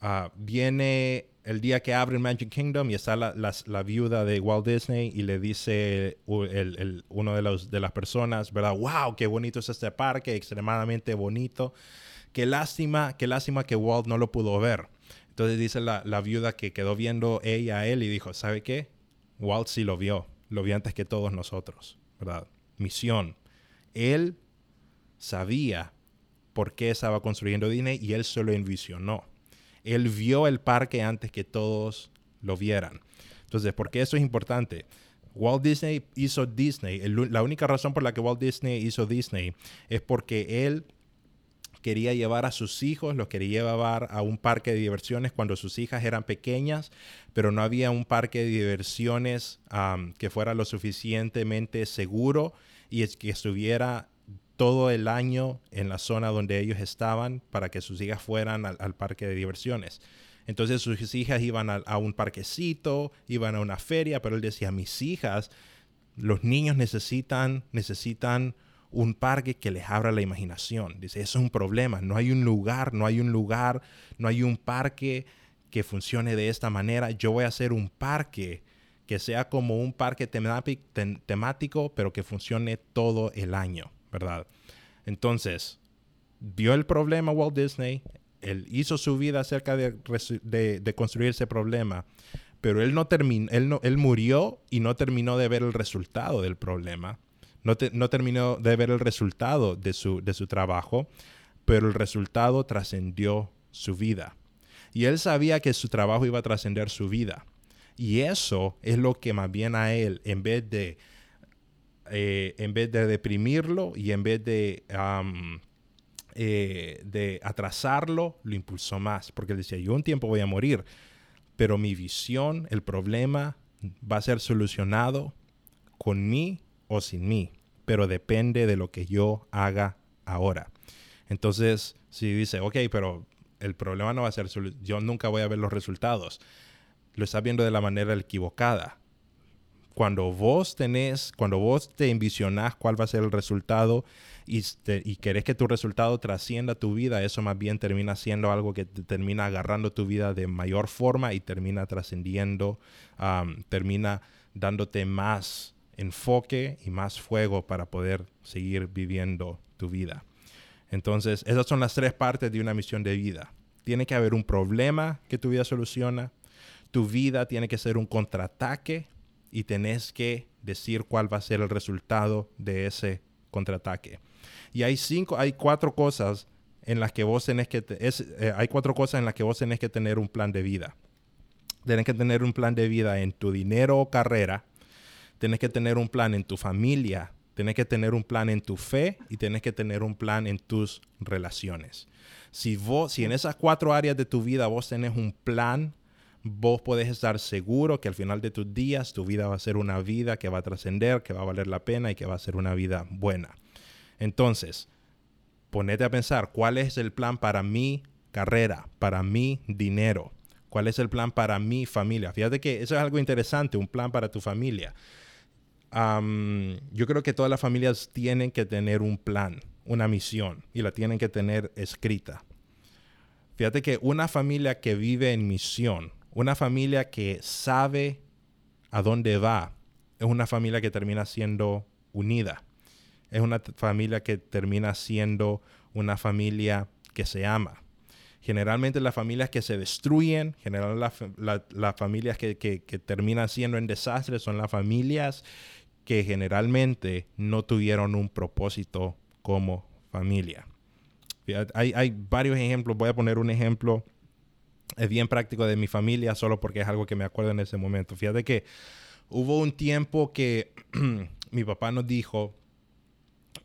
ah, viene el día que abre Magic Kingdom y está la, viuda de Walt Disney y le dice uno de, los, de las personas, ¿verdad? ¡Wow! ¡Qué bonito es este parque! Extremadamente bonito. Qué lástima, qué lástima que Walt no lo pudo ver. Entonces dice la, la viuda que quedó viendo ella a él y dijo, ¿sabe qué? Walt sí lo vio. Lo vio antes que todos nosotros, ¿verdad? misión. Él sabía por qué estaba construyendo Disney y él se lo envisionó. Él vio el parque antes que todos lo vieran. Entonces, ¿por qué eso es importante? Walt Disney hizo Disney. la única razón por la que Walt Disney hizo Disney es porque él quería llevar a sus hijos, los quería llevar a un parque de diversiones cuando sus hijas eran pequeñas, pero no había un parque de diversiones que fuera lo suficientemente seguro y que estuviera todo el año en la zona donde ellos estaban para que sus hijas fueran al, parque de diversiones. Entonces sus hijas iban a, un parquecito, iban a una feria, pero él decía, mis hijas, los niños necesitan, necesitan un parque que les abra la imaginación. Dice, eso es un problema, no hay un lugar, no hay un lugar, no hay un parque que funcione de esta manera. Yo voy a hacer un parque que sea como un parque temático, pero que funcione todo el año, ¿verdad? Entonces, vio el problema Walt Disney, él hizo su vida acerca de, de, construir ese problema, pero él no terminó, él, no, él murió y no terminó de ver el resultado del problema, no, no terminó de ver el resultado de su, de su trabajo, pero el resultado trascendió su vida. Y él sabía que su trabajo iba a trascender su vida. Y eso es lo que más bien a él, en vez de, eh, en vez de deprimirlo y en vez de, eh, de atrasarlo, lo impulsó más. Porque decía, yo un tiempo voy a morir, pero mi visión, el problema va a ser solucionado con mí o sin mí. Pero depende de lo que yo haga ahora. Entonces, si dice, ok, pero el problema no va a ser, yo nunca voy a ver los resultados lo estás viendo de la manera equivocada. Cuando vos tenés, cuando vos te envisionás cuál va a ser el resultado y, y querés que tu resultado trascienda tu vida, eso más bien termina siendo algo que termina agarrando tu vida de mayor forma y termina trascendiendo, termina dándote más enfoque y más fuego para poder seguir viviendo tu vida. Entonces, esas son las tres partes de una misión de vida. Tiene que haber un problema que tu vida soluciona, tu vida tiene que ser un contraataque y tenés que decir cuál va a ser el resultado de ese contraataque. Y hay cinco, hay cuatro cosas en las que vos tenés que, eh, hay cuatro cosas en las que vos tenés que tener un plan de vida. Tenés que tener un plan de vida en tu dinero o carrera. Tenés que tener un plan en tu familia. Tenés que tener un plan en tu fe y tenés que tener un plan en tus relaciones. Si vos, si en esas cuatro áreas de tu vida vos tenés un plan vos podés estar seguro que al final de tus días tu vida va a ser una vida que va a trascender, que va a valer la pena y que va a ser una vida buena. Entonces, ponete a pensar cuál es el plan para mi carrera, para mi dinero? ¿Cuál es el plan para mi familia? Fíjate que eso es algo interesante, un plan para tu familia. yo creo que todas las familias tienen que tener un plan, una misión, y la tienen que tener escrita. Fíjate que una familia que vive en misión, una familia que sabe a dónde va, es una familia que termina siendo unida. Es una familia que termina siendo una familia que se ama. Generalmente las familias que se destruyen, generalmente las familias que, que, terminan siendo en desastre son las familias que generalmente no tuvieron un propósito como familia. Hay, varios ejemplos, voy a poner un ejemplo, es bien práctico de mi familia, solo porque es algo que me acuerdo en ese momento. Fíjate que hubo un tiempo que mi papá nos dijo,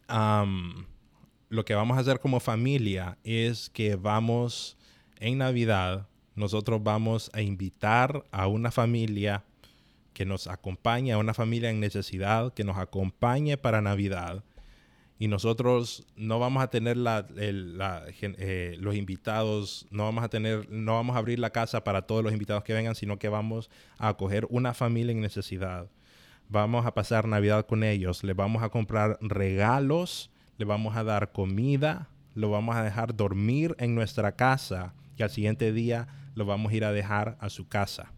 lo que vamos a hacer como familia es que vamos en Navidad, nosotros vamos a invitar a una familia que nos acompañe, a una familia en necesidad, que nos acompañe para Navidad y nosotros no vamos a tener eh, los invitados, no vamos a tener, no vamos a abrir la casa para todos los invitados que vengan, sino que vamos a acoger una familia en necesidad. Vamos a pasar Navidad con ellos, les vamos a comprar regalos, les vamos a dar comida, lo vamos a dejar dormir en nuestra casa y al siguiente día lo vamos a ir a dejar a su casa.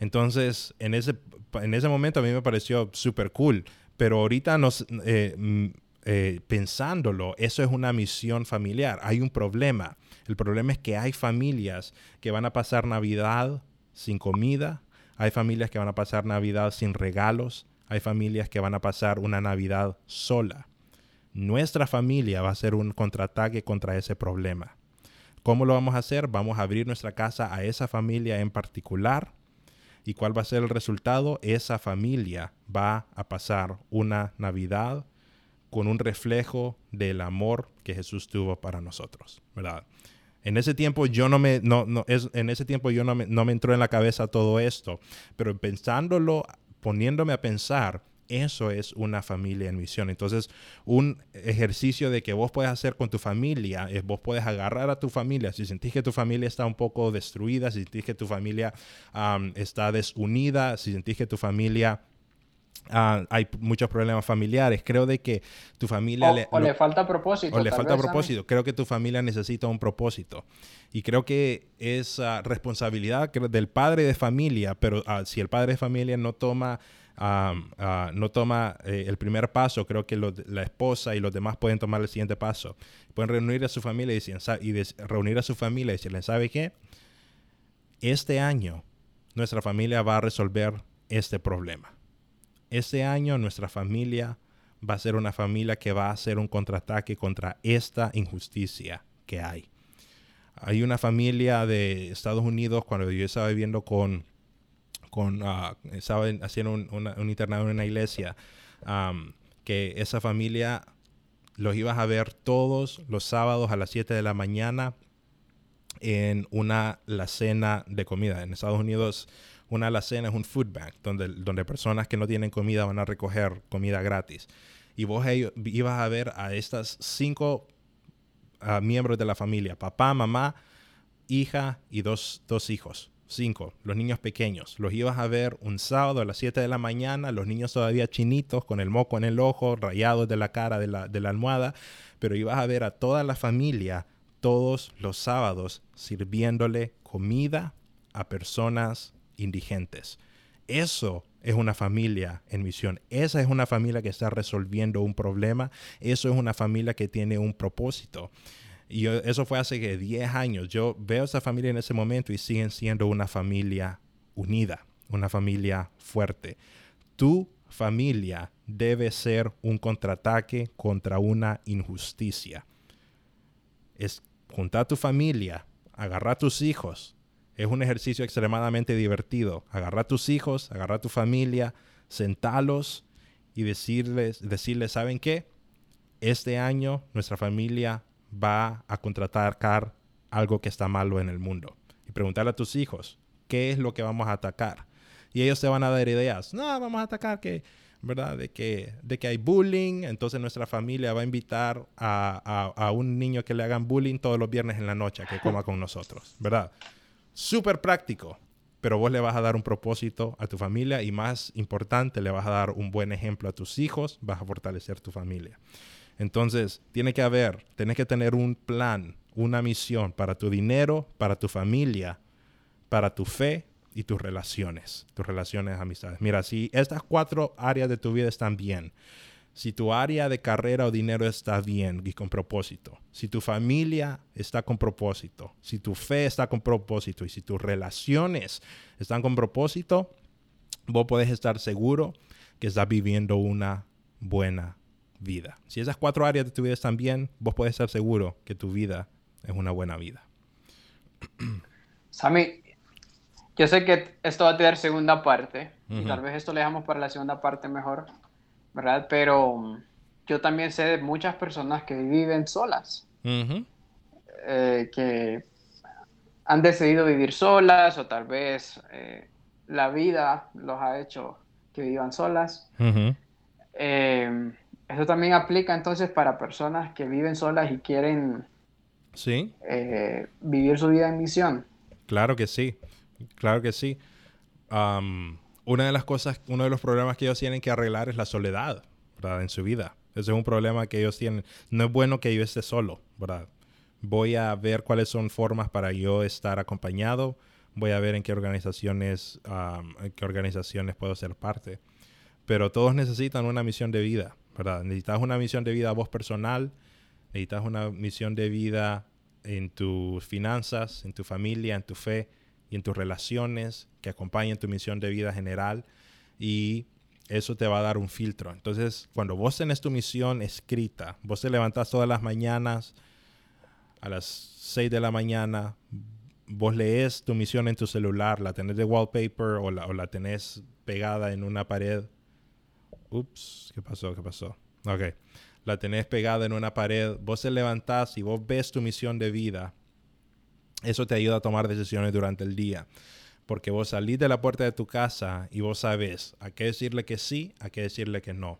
Entonces, en ese, en ese momento a mí me pareció súper cool, pero ahorita nos, eh, eh, pensándolo, eso es una misión familiar. Hay un problema. El problema es que hay familias que van a pasar Navidad sin comida, hay familias que van a pasar Navidad sin regalos, hay familias que van a pasar una Navidad sola. Nuestra familia va a ser un contraataque contra ese problema. ¿Cómo lo vamos a hacer? Vamos a abrir nuestra casa a esa familia en particular. ¿Y cuál va a ser el resultado? Esa familia va a pasar una Navidad con un reflejo del amor que Jesús tuvo para nosotros, ¿verdad? En ese tiempo yo no me, no, no, es, en ese tiempo yo no me, no me entró en la cabeza todo esto, pero pensándolo, poniéndome a pensar, eso es una familia en misión. Entonces, un ejercicio de que vos puedes hacer con tu familia es vos puedes agarrar a tu familia. Si sentís que tu familia está un poco destruida, si sentís que tu familia está desunida, si sentís que tu familia Ah, hay muchos problemas familiares. Creo de que tu familia... O le, falta propósito. O le falta propósito. Creo que tu familia necesita un propósito. Y creo que es uh, responsabilidad del padre de familia, pero ah, si el padre de familia no toma... no toma eh, el primer paso, creo que la esposa y los demás pueden tomar el siguiente paso. Pueden reunir a su familia y, y reunir a su familia y decirle, ¿sabe qué? Este año nuestra familia va a resolver este problema este año nuestra familia va a ser una familia que va a hacer un contraataque contra esta injusticia que hay. Hay una familia de Estados Unidos, cuando yo estaba viviendo con, con ah, estaba haciendo un, internado en una iglesia, que esa familia los ibas a ver todos los sábados a las 7 de la mañana en una la cena de comida. En Estados Unidos una alacena es un food bank, donde, donde personas que no tienen comida van a recoger comida gratis. Y vos ibas a ver a estas cinco ah, miembros de la familia, papá, mamá, hija y dos, dos hijos. Cinco, los niños pequeños. Los ibas a ver un sábado a las 7 de la mañana, los niños todavía chinitos, con el moco en el ojo, rayados de la cara de la, de la almohada, pero ibas a ver a toda la familia todos los sábados sirviéndole comida a personas indigentes. Eso es una familia en misión. Esa es una familia que está resolviendo un problema. Eso es una familia que tiene un propósito. Y eso fue hace 10 años. Yo veo esa familia en ese momento y siguen siendo una familia unida, una familia fuerte. Tu familia debe ser un contraataque contra una injusticia. Es juntar a tu familia, agarrar a tus hijos, es un ejercicio extremadamente divertido. Agarra a tus hijos, agarra a tu familia, sentalos y decirles, decirles, ¿saben qué? Este año nuestra familia va a contraatacar algo que está malo en el mundo. Y preguntarle a tus hijos, ¿qué es lo que vamos a atacar? Y ellos te van a dar ideas. No, vamos a atacar que ¿verdad? De que, de que hay bullying, entonces nuestra familia va a invitar a, a, un niño que le hagan bullying todos los viernes en la noche a que coma con nosotros, ¿verdad? Súper práctico, pero vos le vas a dar un propósito a tu familia y más importante, le vas a dar un buen ejemplo a tus hijos, vas a fortalecer tu familia. Entonces, tiene que haber, tienes que tener un plan, una misión para tu dinero, para tu familia, para tu fe y tus relaciones, tus relaciones, amistades. Mira, si estas cuatro áreas de tu vida están bien, si tu área de carrera o dinero está bien y con propósito, si tu familia está con propósito, si tu fe está con propósito y si tus relaciones están con propósito, vos podés estar seguro que estás viviendo una buena vida. Si esas cuatro áreas de tu vida están bien, vos podés estar seguro que tu vida es una buena vida. Sammy, yo sé que esto va a tener segunda parte, y tal vez esto le dejamos para la segunda parte mejor, ¿verdad? Pero mm, yo también sé de muchas personas que viven solas, eh, que han decidido vivir solas o tal vez eh, la vida los ha hecho que vivan solas. Eh, eso también aplica entonces para personas que viven solas y quieren ¿Sí? vivir su vida en misión. Claro que sí, claro que sí. Una de las cosas, uno de los problemas que ellos tienen que arreglar es la soledad, ¿verdad? En su vida. Ese es un problema que ellos tienen. No es bueno que yo esté solo, ¿verdad? Voy a ver cuáles son formas para yo estar acompañado. Voy a ver en qué organizaciones, qué organizaciones puedo ser parte. Pero todos necesitan una misión de vida, ¿verdad? Necesitas una misión de vida a vos personal. Necesitas una misión de vida en tus finanzas, en tu familia, en tu fe en tus relaciones que acompañen tu misión de vida general y eso te va a dar un filtro. Entonces, cuando vos tenés tu misión escrita, vos te levantás todas las mañanas a las 6 de la mañana, vos lees tu misión en tu celular, la tenés de wallpaper o la, o la tenés pegada en una pared. Ups, ¿qué pasó? ¿Qué pasó? Ok la tenés pegada en una pared, vos te levantás y vos ves tu misión de vida, eso te ayuda a tomar decisiones durante el día. Porque vos salís de la puerta de tu casa y vos sabes a qué decirle que sí, a qué decirle que no.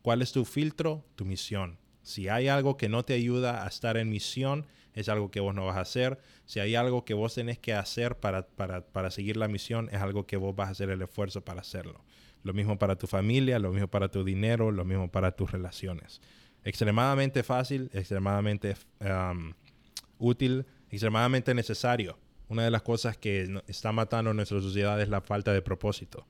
¿Cuál es tu filtro? Tu misión. Si hay algo que no te ayuda a estar en misión, es algo que vos no vas a hacer. Si hay algo que vos tenés que hacer para, para, para seguir la misión, es algo que vos vas a hacer el esfuerzo para hacerlo. Lo mismo para tu familia, lo mismo para tu dinero, lo mismo para tus relaciones extremadamente fácil, extremadamente útil, extremadamente necesario. Una de las cosas que está matando a nuestra sociedad es la falta de propósito.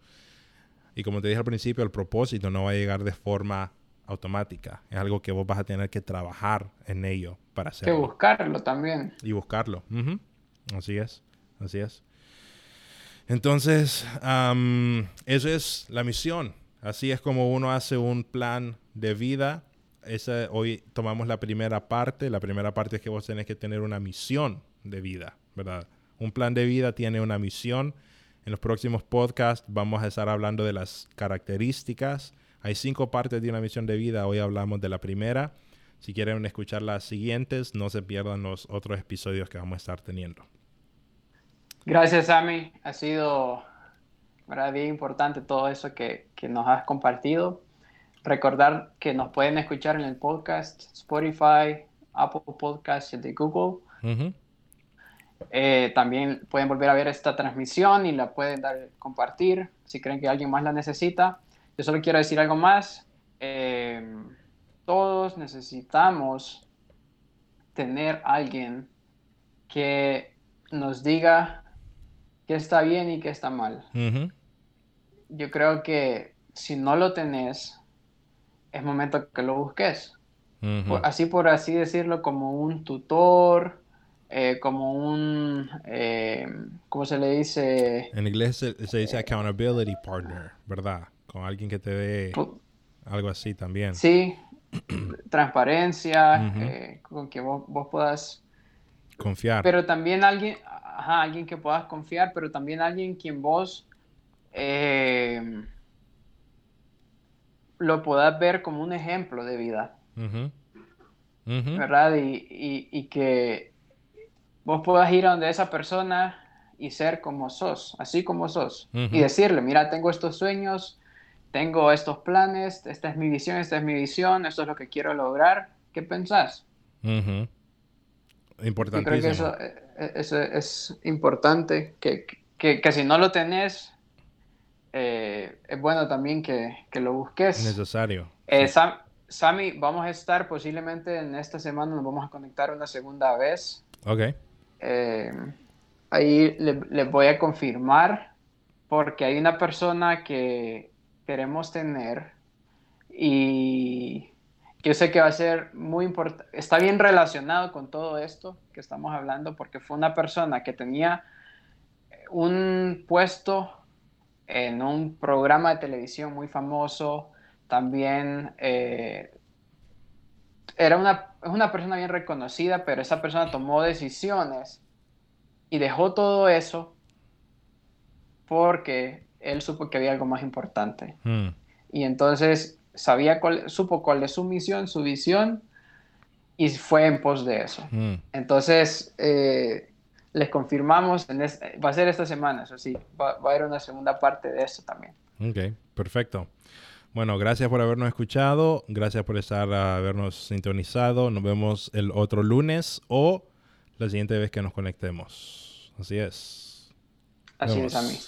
Y como te dije al principio, el propósito no va a llegar de forma automática. Es algo que vos vas a tener que trabajar en ello para hacerlo. Que buscarlo también. Y buscarlo. Así es. Así es. Entonces, eso es la misión. Así es como uno hace un plan de vida hoy tomamos la primera parte. La primera parte es que vos tenés que tener una misión de vida, ¿verdad? Un plan de vida tiene una misión. En los próximos podcasts vamos a estar hablando de las características. Hay cinco partes de una misión de vida. Hoy hablamos de la primera. Si quieren escuchar las siguientes, no se pierdan los otros episodios que vamos a estar teniendo. Gracias, Sammy. Ha sido ¿verdad? bien importante todo eso que, que nos has compartido. Recordar que nos pueden escuchar en el podcast Spotify, Apple Podcasts y de Google. Eh, también pueden volver a ver esta transmisión y la pueden dar compartir si creen que alguien más la necesita. Yo solo quiero decir algo más. Eh, todos necesitamos tener alguien que nos diga qué está bien y qué está mal. Yo creo que si no lo tenés, es momento que lo busques. así por así decirlo, como un tutor, eh, como un, eh, ¿cómo se le dice? En inglés se, dice accountability partner, ¿verdad? Con alguien que te dé algo así también. Sí, transparencia, eh, con que vos, puedas... Confiar. Pero también alguien, ajá, alguien que puedas confiar, pero también alguien quien vos lo puedas ver como un ejemplo de vida. ¿Verdad? Y, que vos puedas ir a donde esa persona y ser como sos, así como sos. Y decirle, mira, tengo estos sueños, tengo estos planes, esta es mi visión, esta es mi visión, esto es lo que quiero lograr. ¿Qué pensás? Importantísimo. creo que eso, eh, eh, es importante, que, si no lo tenés, eh, es bueno también que, lo busques. Necesario. Sammy, vamos a estar posiblemente en esta semana, nos vamos a conectar una segunda vez. Ok. ahí les voy a confirmar, porque hay una persona que queremos tener y yo sé que va a ser muy importante, está bien relacionado con todo esto que estamos hablando, porque fue una persona que tenía un puesto en un programa de televisión muy famoso, también eh, era una, una persona bien reconocida, pero esa persona tomó decisiones y dejó todo eso porque él supo que había algo más importante. Hmm. Y entonces sabía cuál, supo cuál es su misión, su visión, y fue en pos de eso. Mm. Entonces, eh, les confirmamos, va a ser esta semana, eso sí, va, a haber una segunda parte de esto también. Ok, perfecto. Bueno, gracias por habernos escuchado, gracias por estar, habernos sintonizado. Nos vemos el otro lunes o la siguiente vez que nos conectemos. Así es. Así es, a mí.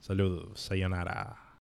Saludos, sayonara.